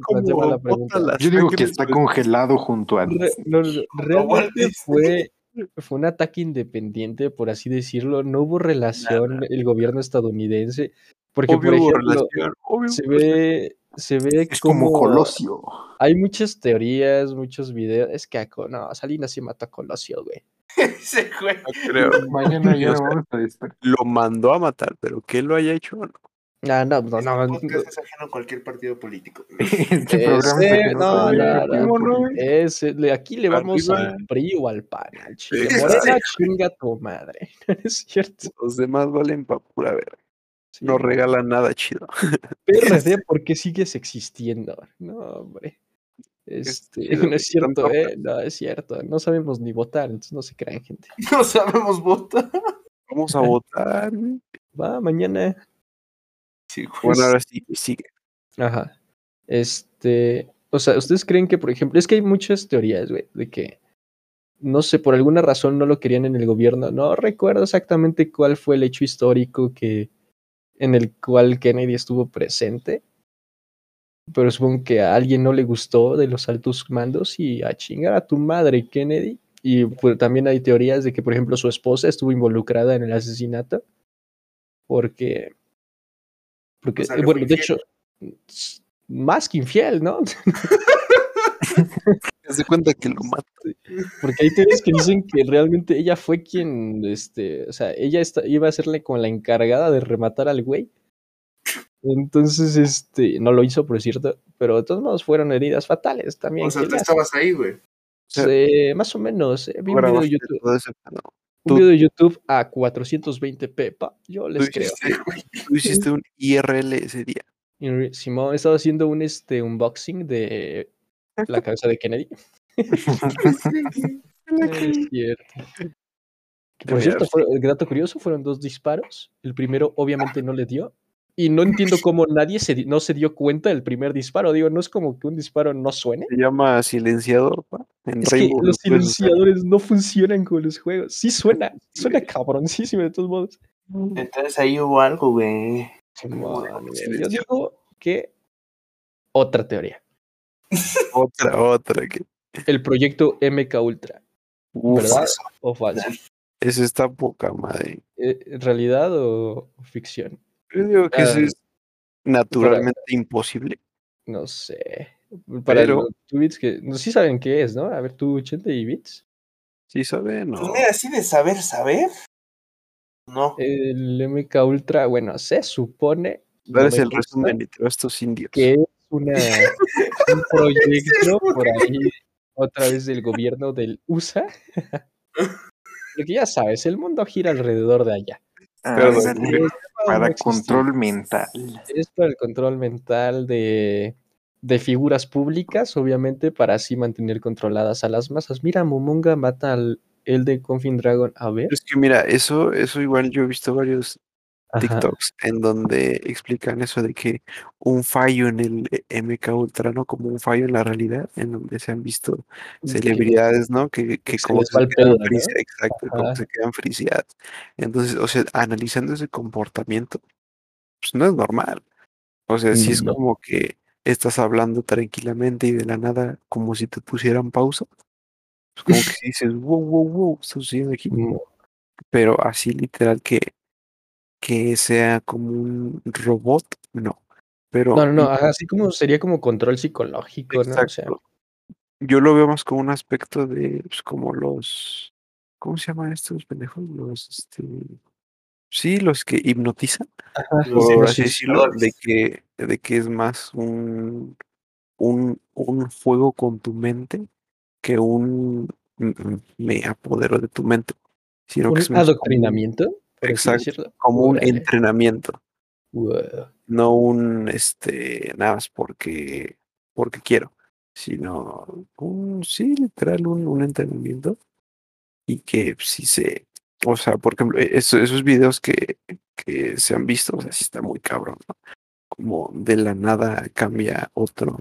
como la pregunta. Yo digo que está congelado junto a. Re- no, no, realmente fue, fue un ataque independiente, por así decirlo. No hubo relación el gobierno estadounidense. Porque, por Obvio hubo ejemplo, relación, obvio se ve, se ve Es como Colosio. Hay muchas teorías, muchos videos. Es que no, Salinas sí mató a Colosio, güey. [laughs] Ese güey. No creo. Mañana ya ya [laughs] nos vamos a despertar. Lo mandó a matar, pero que lo haya hecho, no. Ah, no, no, no. Este podcast es ajeno a cualquier partido político. [laughs] Este programa es no, no, no, no, aquí le vamos al PRI o al PAN. Al chile. [laughs] Morena, chinga tu madre. [laughs] es cierto. Los demás valen pa' pura verga. Sí. No regalan nada chido. PRD, ¿por qué sigues existiendo? No, hombre. Este, chido, no es cierto, eh. No, es cierto. No sabemos ni votar, entonces no se crean, gente. No sabemos votar. Vamos a votar. Va, mañana. Sí, güey. Bueno, ahora sí, sigue. Ajá. Este, o sea, ¿ustedes creen que, por ejemplo, es que hay muchas teorías, güey, de que, no sé, por alguna razón no lo querían en el gobierno. No recuerdo exactamente cuál fue el hecho histórico que, en el cual Kennedy estuvo presente. Pero supongo que a alguien no le gustó de los altos mandos y a chingar a tu madre, Kennedy. Y pues, también hay teorías de que, por ejemplo, su esposa estuvo involucrada en el asesinato. Porque. Porque, O sea, le bueno, de infiel. hecho, más que infiel, ¿no? [laughs] De cuenta que lo mata. Porque hay teorías que dicen que realmente ella fue quien, este, o sea, ella esta- iba a serle como la encargada de rematar al güey. Entonces, este, no lo hizo, por cierto, pero de todos modos fueron heridas fatales también. O sea, ¿qué tú estabas ahí, güey. Sí, más o menos. eh, Vi un video de YouTube, todo ese pedo. Un video de YouTube a 420p, pa, yo les Tú creo. hiciste, tú hiciste un IRL ese día. [laughs] Y re- Simón estaba haciendo un este unboxing de la cabeza de Kennedy. [laughs] [laughs] Es cierto. Que, Por cierto, fue- el dato curioso fueron dos disparos. El primero obviamente no le dio. Y no entiendo [laughs] cómo nadie se, no se dio cuenta del primer disparo. Digo, no es como que un disparo no suene. Se llama silenciador, pa. En Es que los silenciadores no funcionan con los juegos. Sí suena, suena cabroncísimo de todos modos. Entonces ahí hubo algo, güey. Yo digo que otra teoría. Otra, otra. Que... El proyecto MK Ultra, Uf, ¿verdad o falso? Ese está poca madre. Eh, ¿Realidad o ficción? Yo digo que eso Ah, es naturalmente imposible. No sé. Para Pero- los tweets que. No, sí saben qué es, ¿no? A ver, tú, 80 y bits. Sí, sabe, no. Pues mira, así de saber, saber. No. El MK Ultra, bueno, se supone. no Dar me el resumen todos estos indios. Que es una, [laughs] un proyecto por ahí, otra vez del gobierno del USA. [laughs] Porque ya sabes, el mundo gira alrededor de allá. Pero, no para control mental. Es para el control mental de, de figuras públicas, obviamente, para así mantener controladas a las masas. Mira, Momonga mata al el de Confin Dragon. A ver. Es que mira, eso, eso igual yo he visto varios Ajá. TikToks en donde explican eso de que un fallo en el MK Ultra, ¿no? Como un fallo en la realidad, en donde se han visto celebridades, ¿no? Que, que se como se pedo, ¿no? exacto, como se quedan friciadas. Entonces, o sea, analizando ese comportamiento, pues no es normal. O sea, sí es No. como que estás hablando tranquilamente y de la nada, como si te pusieran pausa. Pues como que [laughs] dices, wow, wow, wow, está sucediendo aquí. Pero así literal que, que sea como un robot, no. Pero No, no, no, ajá, así como sería como control psicológico, ¿no? O sea, Exacto. Yo lo veo más como un aspecto de, pues, como los, ¿cómo se llaman estos pendejos? Los, este, sí, los que hipnotizan, Los por así decirlo, hipnotizadores. de que, de que es más un, un, un juego con tu mente que un mm, mm, me apodero de tu mente, sino un que es más como adoctrinamiento, por Exacto, como un entrenamiento. Wow. no un este nada más porque porque quiero sino un sí literal un, un entrenamiento y que sí se o sea por ejemplo e- eso- esos videos que, que se han visto o sea sí está muy cabrón ¿no? como de la nada cambia otro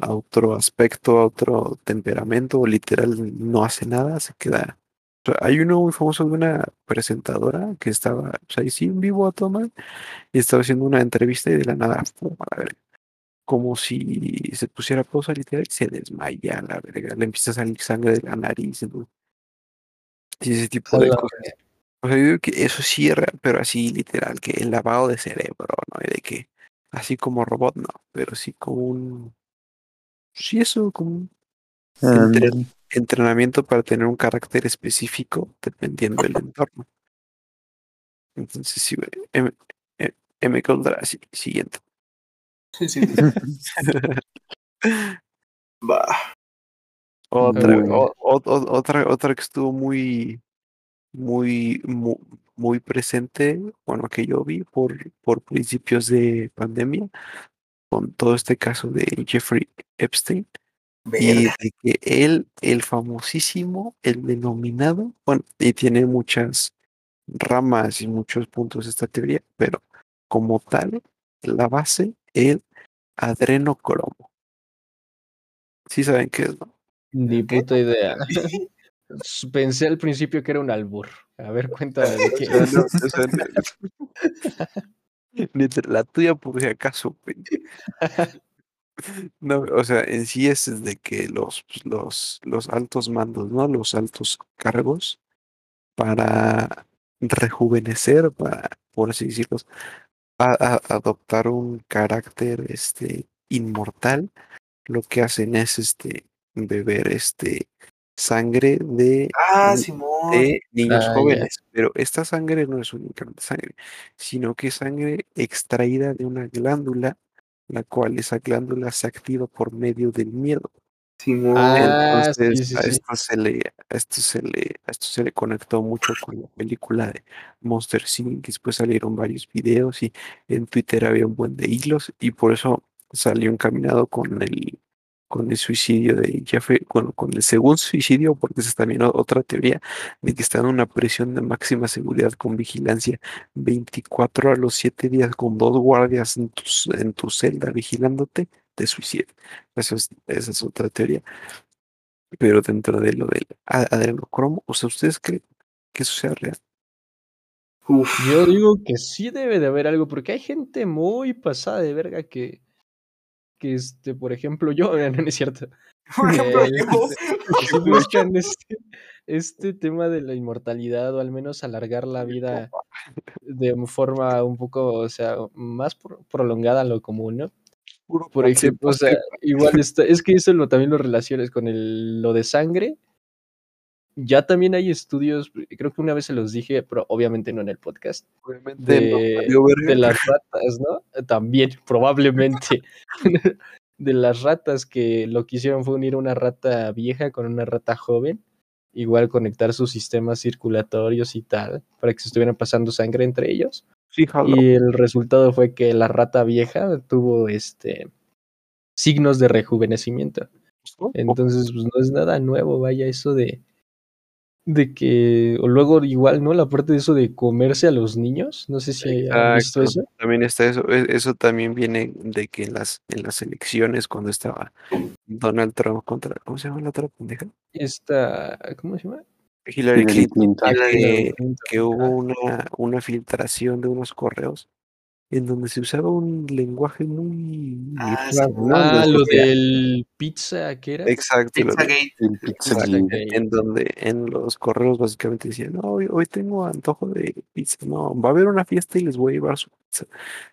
a otro aspecto a otro temperamento literal no hace nada se queda o sea, hay uno muy famoso de una presentadora que estaba pues, ahí sí en vivo a tomar y estaba haciendo una entrevista y de la nada, pum, a la verga. Como si se pusiera pausa literal y se desmaya a la verga. Le empieza a salir sangre de la nariz. ¿no? Y ese tipo de cosas. O sea, yo digo que eso sí es real, pero así literal, que el lavado de cerebro, ¿no? Y de que así como robot, no, pero sí como un. Sí, eso, como un entre- Ándale. Entrenamiento para tener un carácter específico dependiendo del entorno. Entonces, sí, güey. M, M, M Contra, sí, siguiente. Sí, sí. [laughs] Va. Otra, o- o- o- otra, otra que estuvo muy, muy, muy, muy presente, bueno, que yo vi por, por principios de pandemia, con todo este caso de Jeffrey Epstein, y de que él, el famosísimo, el denominado, bueno, y tiene muchas ramas y muchos puntos esta teoría, pero como tal, la base, el adrenocromo. Sí saben qué es, ¿no? Ni puta idea. [laughs] [laughs] Pensé al principio que era un albur. A ver, cuéntame de qué [laughs] no, no- la tuya por si acaso. No, o sea, en sí es de que los, pues, los, los altos mandos, ¿no? Los altos cargos para rejuvenecer, para, por así decirlo, a- a- adoptar un carácter este inmortal, lo que hacen es este beber este sangre de, Ah, de niños Ah, jóvenes, pero esta sangre no es únicamente sangre, sino que es sangre extraída de una glándula, la cual esa glándula se activa por medio del miedo. Simón. Ah, Entonces, sí, sí, a sí. esto se le, a esto se le, a esto se le conectó mucho con la película de Monster Inc. Después salieron varios videos y en Twitter había un buen de hilos y por eso salió encaminado con el, con el suicidio de Jeffrey, bueno, con el segundo suicidio, porque esa es también otra teoría de que está en una prisión de máxima seguridad con vigilancia 24 a los 7 días con dos guardias en tu, en tu celda vigilándote, te suicidas. Eso es, esa es otra teoría. Pero dentro de lo del a- adrenocromo, o sea, ¿ustedes creen que eso sea real? Uf. Yo digo que sí debe de haber algo, porque hay gente muy pasada de verga que, que este, por ejemplo, yo, [laughs] no, no es cierto. Por ejemplo, Eh, [laughs] yo. que sí buscan este, este tema de la inmortalidad o al menos alargar la vida de forma un poco, o sea, más pro- prolongada a lo común, ¿no? Puro Por ejemplo, o sea, igual está, es que eso lo, también lo relaciones con el, lo de sangre. Ya también hay estudios, creo que una vez se los dije, pero obviamente no en el podcast, no de, de las ratas, ¿no? También, [laughs] probablemente. [laughs] de las ratas que lo que hicieron fue unir una rata vieja con una rata joven, igual conectar sus sistemas circulatorios y tal, para que se estuvieran pasando sangre entre ellos. Sí. Y el resultado fue que la rata vieja tuvo este signos de rejuvenecimiento. ¿no? Entonces, pues no es nada nuevo, vaya, eso de de que o luego igual, ¿no? La parte de eso de comerse a los niños, no sé si han visto eso. También está eso. e- Eso también viene de que en las, en las elecciones, cuando estaba Donald Trump contra, ¿cómo se llama la otra pendeja? Esta, ¿cómo se llama? Hillary Hillary Clinton. Clinton. que- Hillary Clinton, que hubo una, una filtración de unos correos en donde se usaba un lenguaje muy Ah, raro, sí. ¿no? Ah, lo del pizza, ¿qué era? Exacto, lo de- Pizzagate. El pizza Pizza. Gate. en donde en los correos básicamente decían, no, hoy, hoy tengo antojo de pizza, no, va a haber una fiesta y les voy a llevar su pizza.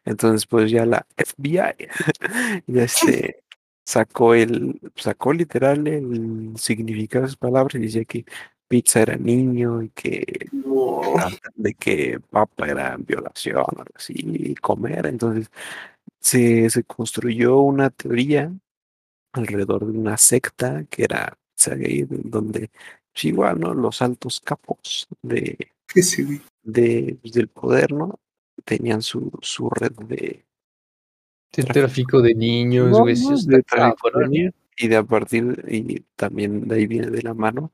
Entonces, pues ya la FBI [laughs] ya este sacó el, sacó literal el significado de esas palabras y decía que pizza era niño y que No. de que papa era violación o algo así, y comer. Entonces se, se construyó una teoría alrededor de una secta que era en donde pues, igual, ¿no? Los altos capos de, Sí, güey. de, pues, del poder, ¿no? Tenían su, su red de, De tráfico de niños, No, güey. sí no, está de tráfico de cabrón, ¿eh? niños, y de a partir, y también de ahí viene de la mano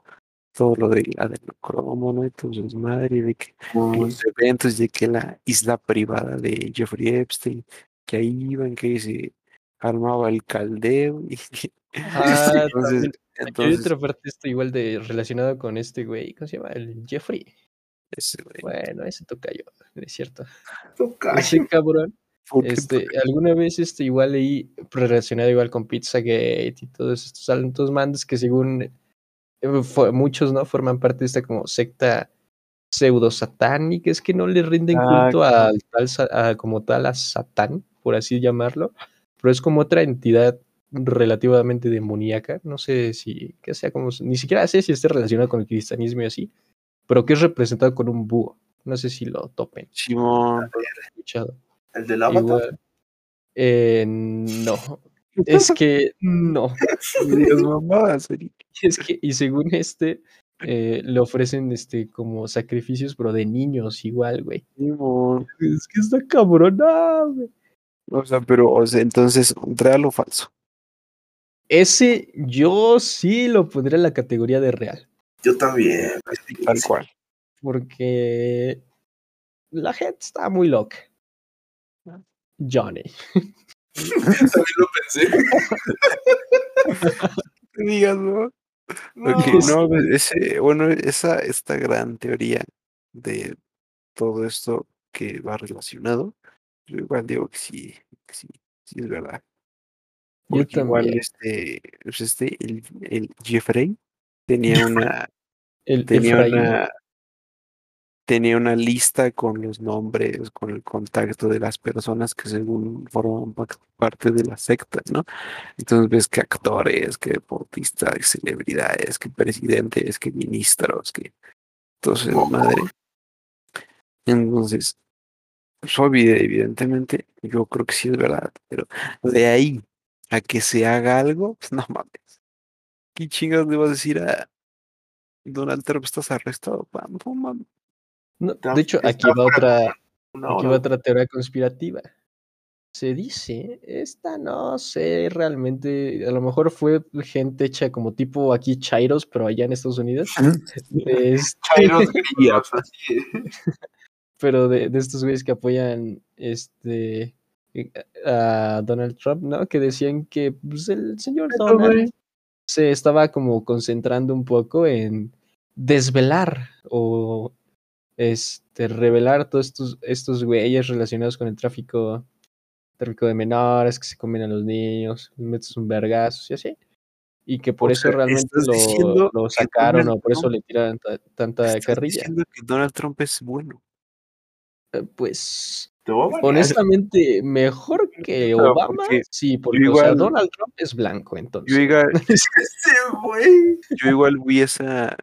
todo lo del adrenocromo, ¿no? Y todo su desmadre, y de que los eventos de que la isla privada de Jeffrey Epstein, que ahí iban, que se armaba el caldeo. [laughs] Y, Ah, entonces. Hay entonces otra parte esto igual de relacionado con este güey, ¿cómo se llama? El Jeffrey. ese güey, Bueno, ese toca yo, es cierto. Tocayo. Ese cabrón, este, alguna vez este igual leí relacionado igual con Pizzagate y todos estos altos mandos que según muchos no forman parte de esta como secta pseudo satánica, es que no le rinden Ah, culto a- como tal a Satán, por así llamarlo, pero es como otra entidad relativamente demoníaca, no sé si que sea como ni siquiera sé si esté relacionado con el cristianismo y así, pero que es representado con un búho. No sé si lo topen. Simón. El del avatar. Igual. Eh, no. Es que [laughs] no. [laughs] no mamadas, Eric. Es que, y según este, eh, le ofrecen este como sacrificios, pero de niños igual, güey. Es que está cabrona, güey. O sea, pero, o sea, entonces, ¿real o falso? Ese yo sí lo pondría en la categoría de real. Yo también. Tal cual. Porque la gente está muy loca. Johnny. [laughs] También lo pensé. [laughs] No digas, ¿no? No, pues, ese, bueno, esa, esta gran teoría de todo esto que va relacionado, yo igual digo que sí, que sí, sí es verdad. Yo Porque igual este, pues este, el, el Jeffrey tenía una, [laughs] El tenía Efraín. una, tenía una lista con los nombres, con el contacto de las personas que según forman pa- parte de la secta, ¿no? Entonces ves que actores, que deportistas, que celebridades, que presidentes, que ministros, que entonces madre. Entonces, obvio, evidentemente, yo creo que sí es verdad, pero de ahí a que se haga algo, pues no mames. ¿Qué chingados le vas a decir a Donald Trump? Estás arrestado, pa? No mames. No, de hecho, aquí va otra, aquí va otra teoría conspirativa. Se dice, esta no sé realmente, a lo mejor fue gente hecha como tipo aquí Chairos, pero allá en Estados Unidos. [laughs] Este, Chairos [laughs] pero de, de estos güeyes que apoyan este a Donald Trump, ¿no? Que decían que pues, el señor Donald se estaba como concentrando un poco en desvelar o este revelar todos estos, estos güeyes relacionados con el tráfico, tráfico de menores, que se comen a los niños, metes un vergazo y así. Y que por O eso sea, realmente lo, sacaron o por eso Trump- le tiran ta- tanta Estás carrilla. diciendo que Donald Trump es bueno. Eh, Pues. Honestamente, mejor que No, Obama. porque Sí, porque o sea, igual- Donald Trump es blanco, entonces. Yo igual, [laughs] [laughs] yo igual vi esa,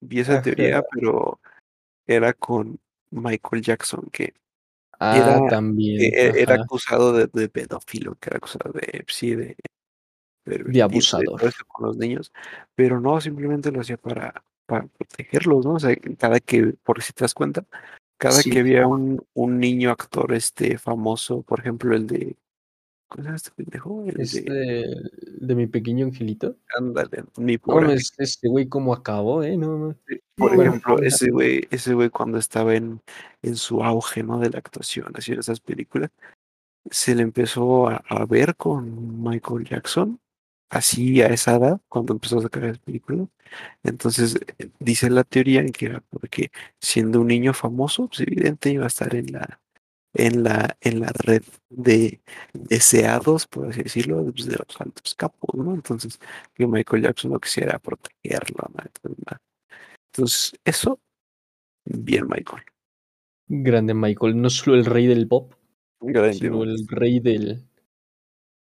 vi esa teoría, pero era con Michael Jackson, que ah, era- también. e- e- era acusado de, de pedófilo, que era acusado de, sí, de, abusador. con los niños, pero no, simplemente lo hacía para, para protegerlos, ¿no? O sea, cada que, por si te das cuenta, cada Sí. que había un, un niño actor este famoso, por ejemplo, el de, ¿cómo se llama este pendejo? El Este de, de mi pequeño angelito. ándale, mi No mames, este güey cómo acabó, ¿eh? No. Por ejemplo, ese güey, ese güey cuando estaba en, en su auge, ¿no? De la actuación, así en esas películas, se le empezó a, a ver con Michael Jackson, así a esa edad, cuando empezó a sacar las películas. Entonces, dice la teoría en que era porque siendo un niño famoso, pues evidente iba a estar en la, en la, en la red de deseados, por así decirlo, pues, de los altos capos, ¿no? Entonces, que Michael Jackson lo quisiera protegerlo, ¿no? Entonces, eso, bien, Michael. Grande Michael, no solo el rey del pop, Grande, sino el rey del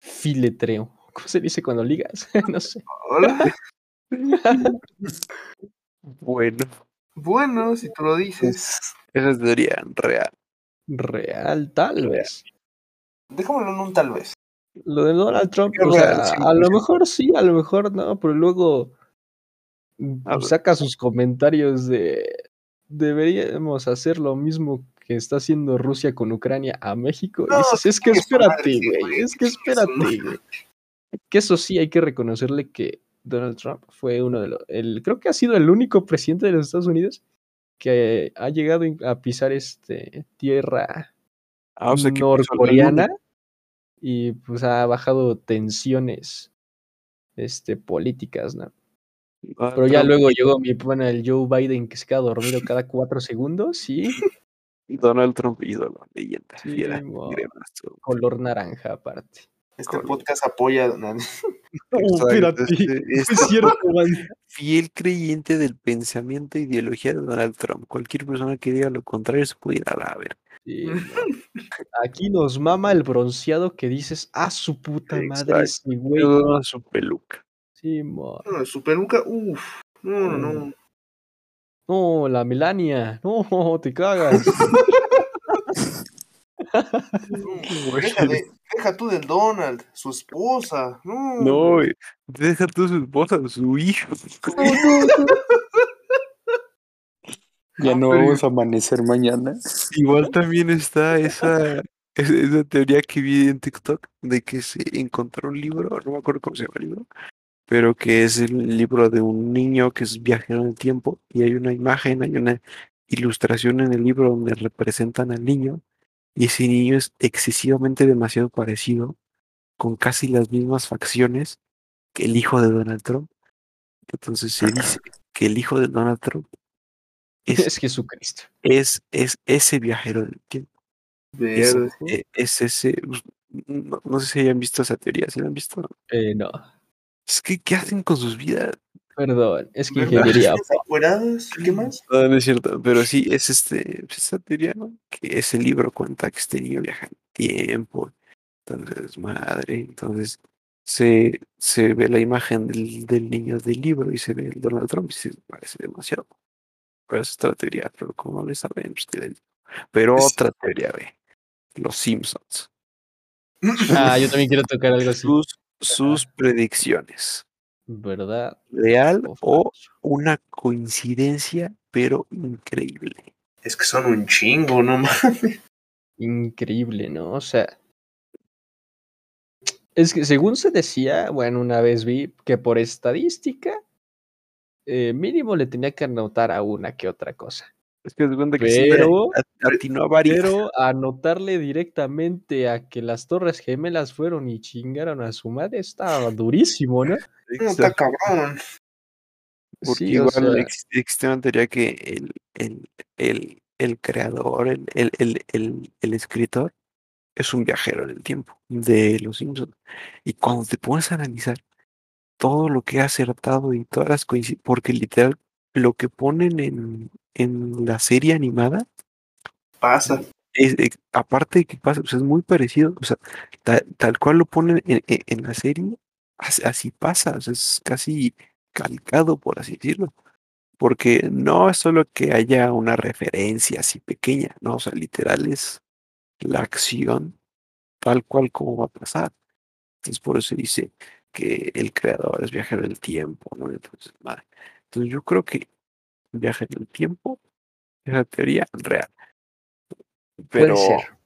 filetreo. ¿Cómo se dice cuando ligas? [laughs] no sé. Hola. [laughs] Bueno, Bueno, si tú lo dices. esa es teoría real. Real, tal vez. Déjamelo en un tal vez. Lo de Donald Trump, Es o real, sea, a lo 100%. mejor sí, a lo mejor no, pero luego ver. saca sus comentarios de deberíamos hacer lo mismo que está haciendo Rusia con Ucrania a México. No, y dices, es que espérate, güey, es que espérate, güey. Que eso sí hay que reconocerle que Donald Trump fue uno de los, el, creo que ha sido el único presidente de los Estados Unidos que ha llegado a pisar este tierra Ah, o sea, norcoreana y pues ha bajado tensiones este, políticas, ¿no? Ah, Pero ya Trump- luego llegó mi pana el Joe Biden que se queda dormido [laughs] cada cuatro segundos y Donald Trump, ídolo, leyenda, Sí, fiera, color naranja aparte. Este podcast apoya. ¿no? [laughs] Este- es cierto. [laughs] Fiel creyente del pensamiento e ideología de Donald Trump. Cualquier persona que diga lo contrario se puede ir a la ver. Sí. [laughs] Aquí nos mama el bronceado que dices, ah, su puta madre, ese güey. Toda su peluca. Sí, mo. No, su peluca, uff. No, no, no. No, la Melania, no, te cagas. No, deja tú del Donald, su esposa. No, deja tú su esposa, su hijo. [laughs] Ya no pero- vamos a amanecer mañana. Igual también está esa, esa, esa teoría que vi en TikTok de que se encontró un libro, no me acuerdo cómo se llama el libro, pero que es el libro de un niño que es viajero en el tiempo y hay una imagen, hay una ilustración en el libro donde representan al niño y ese niño es excesivamente demasiado parecido, con casi las mismas facciones que el hijo de Donald Trump. Entonces se dice que el hijo de Donald Trump es, Es Jesucristo. es, es ese viajero del tiempo. Es, eh, es ese. us- No, no sé si hayan visto esa teoría, ¿sí la han visto? Eh, no. Es que, ¿qué hacen con sus vidas? Perdón, es que ¿Verdad? ingeniería. ¿Qué más? No, no es cierto, pero sí, es este, esa teoría, ¿no? Que ese libro cuenta que este niño viaja en tiempo, entonces, madre, entonces se, se ve la imagen del, del niño del libro y se ve el Donald Trump y se parece demasiado. Pero esa es otra teoría, pero como no le saben. Pero otra teoría, ve, los Simpsons, Ah, yo también quiero tocar algo así. sus, sus predicciones, ¿Verdad? real o una coincidencia, pero increíble. Es que son un chingo, no mames. Increíble, ¿no? O sea. Es que según se decía, bueno, una vez vi que por estadística, eh, mínimo le tenía que anotar a una que otra cosa. Es que se cuenta que sí, Pero, atinó a varias. pero anotarle directamente a que las Torres Gemelas fueron y chingaron a su madre estaba durísimo, ¿no? No, está cabrón. Porque Sí, o igual sea, existe, existe una teoría que el, el, el, el creador, el, el, el, el, el escritor, es un viajero en el tiempo de los Simpsons. Y cuando te pones a analizar todo lo que ha acertado y todas las coincidencias, porque literal lo que ponen en, en la serie animada, Pasa. es, es- aparte de que pasa, o sea, es muy parecido, o sea, ta- tal cual lo ponen en, en- en la serie, así, así pasa, o sea, es casi calcado, por así decirlo. Porque no es solo que haya una referencia así pequeña, no, o sea, literal es la acción tal cual como va a pasar. Entonces, por eso dice que el creador es viajero del tiempo, ¿no? Entonces, madre. Entonces, yo creo que viaje en el tiempo es la teoría real. Pero, puede ser.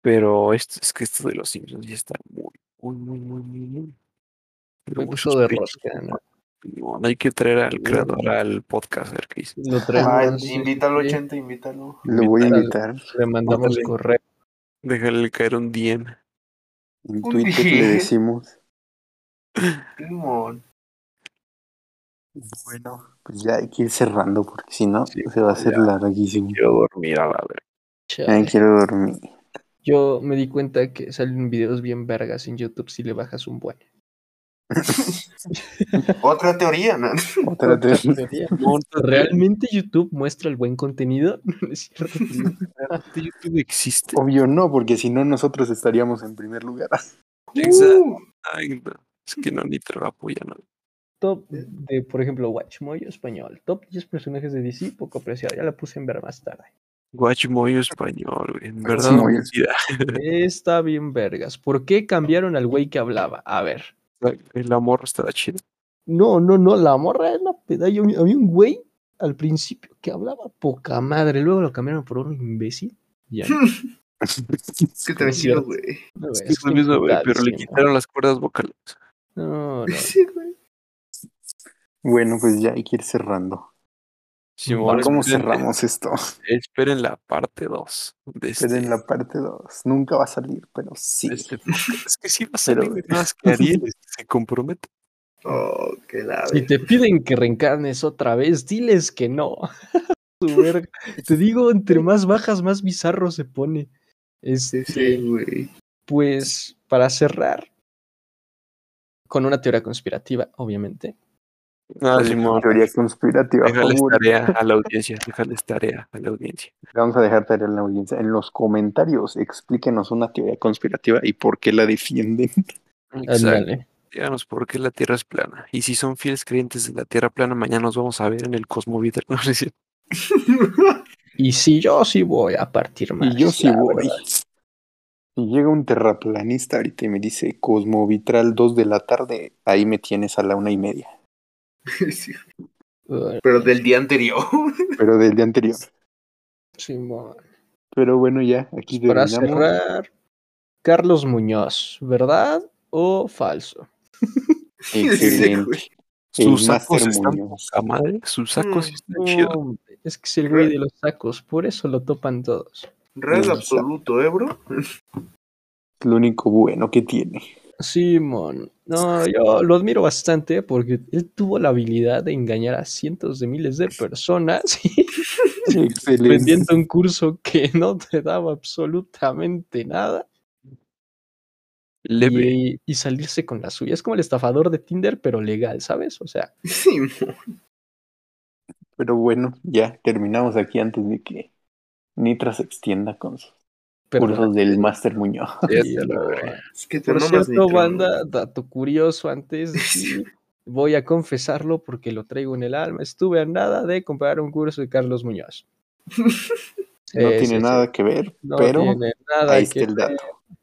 pero esto es que esto de los Simpsons ya está muy, muy, muy, muy, muy, muy. puso de rosca, ¿no? Hay que traer al creador al podcast a ver qué dice. Lo traemos. Ah, sí, invítalo, sí. 80, invítalo. Lo voy a invitar. Le mandamos Ándale. correo. Déjale caer un DM. En Un Twitter le decimos. Simón. Bueno, pues ya hay que ir cerrando porque si no Sí, se va a hacer ya. larguísimo. Quiero dormir a la verga. Ya quiero dormir. Yo me di cuenta que salen videos bien vergas en YouTube si le bajas un buen. [laughs] Otra teoría, ¿no? Otra teoría. ¿Realmente YouTube muestra el buen contenido? [laughs] No es cierto. ¿Realmente YouTube existe? Obvio no, porque si no nosotros estaríamos en primer lugar. Exacto. Ay, no. Es que no, ni te lo apoya, ¿no? Top de, por ejemplo, Watchmoyo español. Top 10 personajes de DC poco apreciado. Ya la puse en ver más tarde. Guachimoyo español, güey. En verdad, mentira. Está bien vergas. ¿Por qué cambiaron al güey que hablaba? A ver. El amor está chido. No, no, no, la morra es una pedalla. Había un güey al principio que hablaba poca madre. Luego lo cambiaron por un imbécil. Ya. [laughs] Qué tranquilo, güey. No, Es güey, que es lo que mismo, güey, pero le quitaron las cuerdas vocales. No, no. [laughs] Sí, güey. Bueno, pues ya hay que ir cerrando. Simón, ¿Cómo esperen- cerramos esto? Esperen la parte 2 de este, Pero la parte 2. Nunca va a salir, pero sí. este. Es que sí va a Pero- salir, nada más que Ariel [laughs] se compromete. Oh, qué la Si te piden que reencarnes otra vez, diles que no. [laughs] Su verga. Te digo, entre más bajas, más bizarro se pone. Este, sí, güey. Pues para cerrar, con una teoría conspirativa, obviamente. Ah, Pues, Simón, Teoría conspirativa. déjales tarea a la audiencia, déjales tarea a la audiencia. Vamos a dejar tarea en la audiencia. En los comentarios, explíquenos una teoría conspirativa y por qué la defienden. Exacto. Díganos por qué la Tierra es plana. Y si son fieles creyentes de la Tierra plana, mañana nos vamos a ver en el Cosmovita. [laughs] No. [laughs] Y si yo sí voy a partir más. Y yo sí voy. verdad. Si llega un terraplanista ahorita y me dice Cosmovitral 2 de la tarde, ahí me tienes a la una y media. Sí, [laughs] Pero del día anterior. [laughs] Pero del día anterior. Simón. Pero bueno, ya, aquí Para terminamos. cerrar, Carlos Muñoz, ¿verdad o falso? [laughs] Excelente. El Sus sacos están poca madre. Sus sacos Mm, están chidos. Es que es el güey de los sacos, por eso lo topan todos. Real absoluto, ¿eh, bro? Lo único bueno que tiene. Simón, no, yo lo admiro bastante porque él tuvo la habilidad de engañar a cientos de miles de personas [laughs] vendiendo un curso que [laughs] no te daba absolutamente nada. Y, y salirse con la suya. Es como el estafador de Tinder, pero legal, ¿sabes? O sea, Sí, Pero bueno, ya terminamos aquí antes de que Nitra se extienda con sus perdón. cursos del Máster Muñoz. Sí, es [laughs] que te Por cierto, Nitro, banda, dato curioso antes [laughs] de voy a confesarlo porque lo traigo en el alma. Estuve a nada de comprar un curso de Carlos Muñoz. [laughs] No tiene sí, sí. nada que ver, No pero tiene nada ahí está que el dato. ver.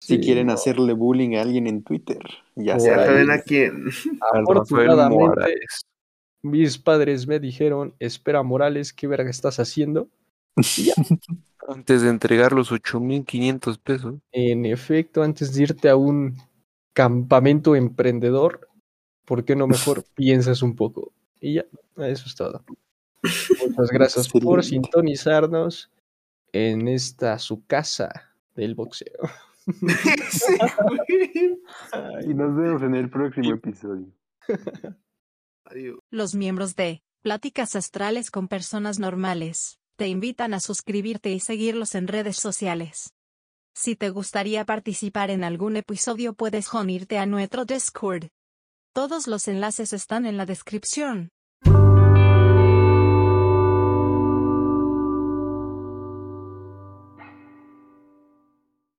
Si quieren no. hacerle bullying a alguien en Twitter, ya saben. a quién. Afortunadamente, Morales. mis padres me dijeron, espera Morales, ¿qué verga estás haciendo? [laughs] Antes de entregar los 8500 pesos. En efecto, antes de irte a un campamento emprendedor, ¿por qué no mejor [laughs] piensas un poco? Y ya, eso es todo. Muchas gracias por sintonizarnos en esta su casa del boxeo. [laughs] Sí. Y nos vemos en el próximo episodio. Adiós. Los miembros de Pláticas Astrales con Personas Normales te invitan a suscribirte y seguirlos en redes sociales. Si te gustaría participar en algún episodio puedes unirte a nuestro Discord. Todos los enlaces están en la descripción.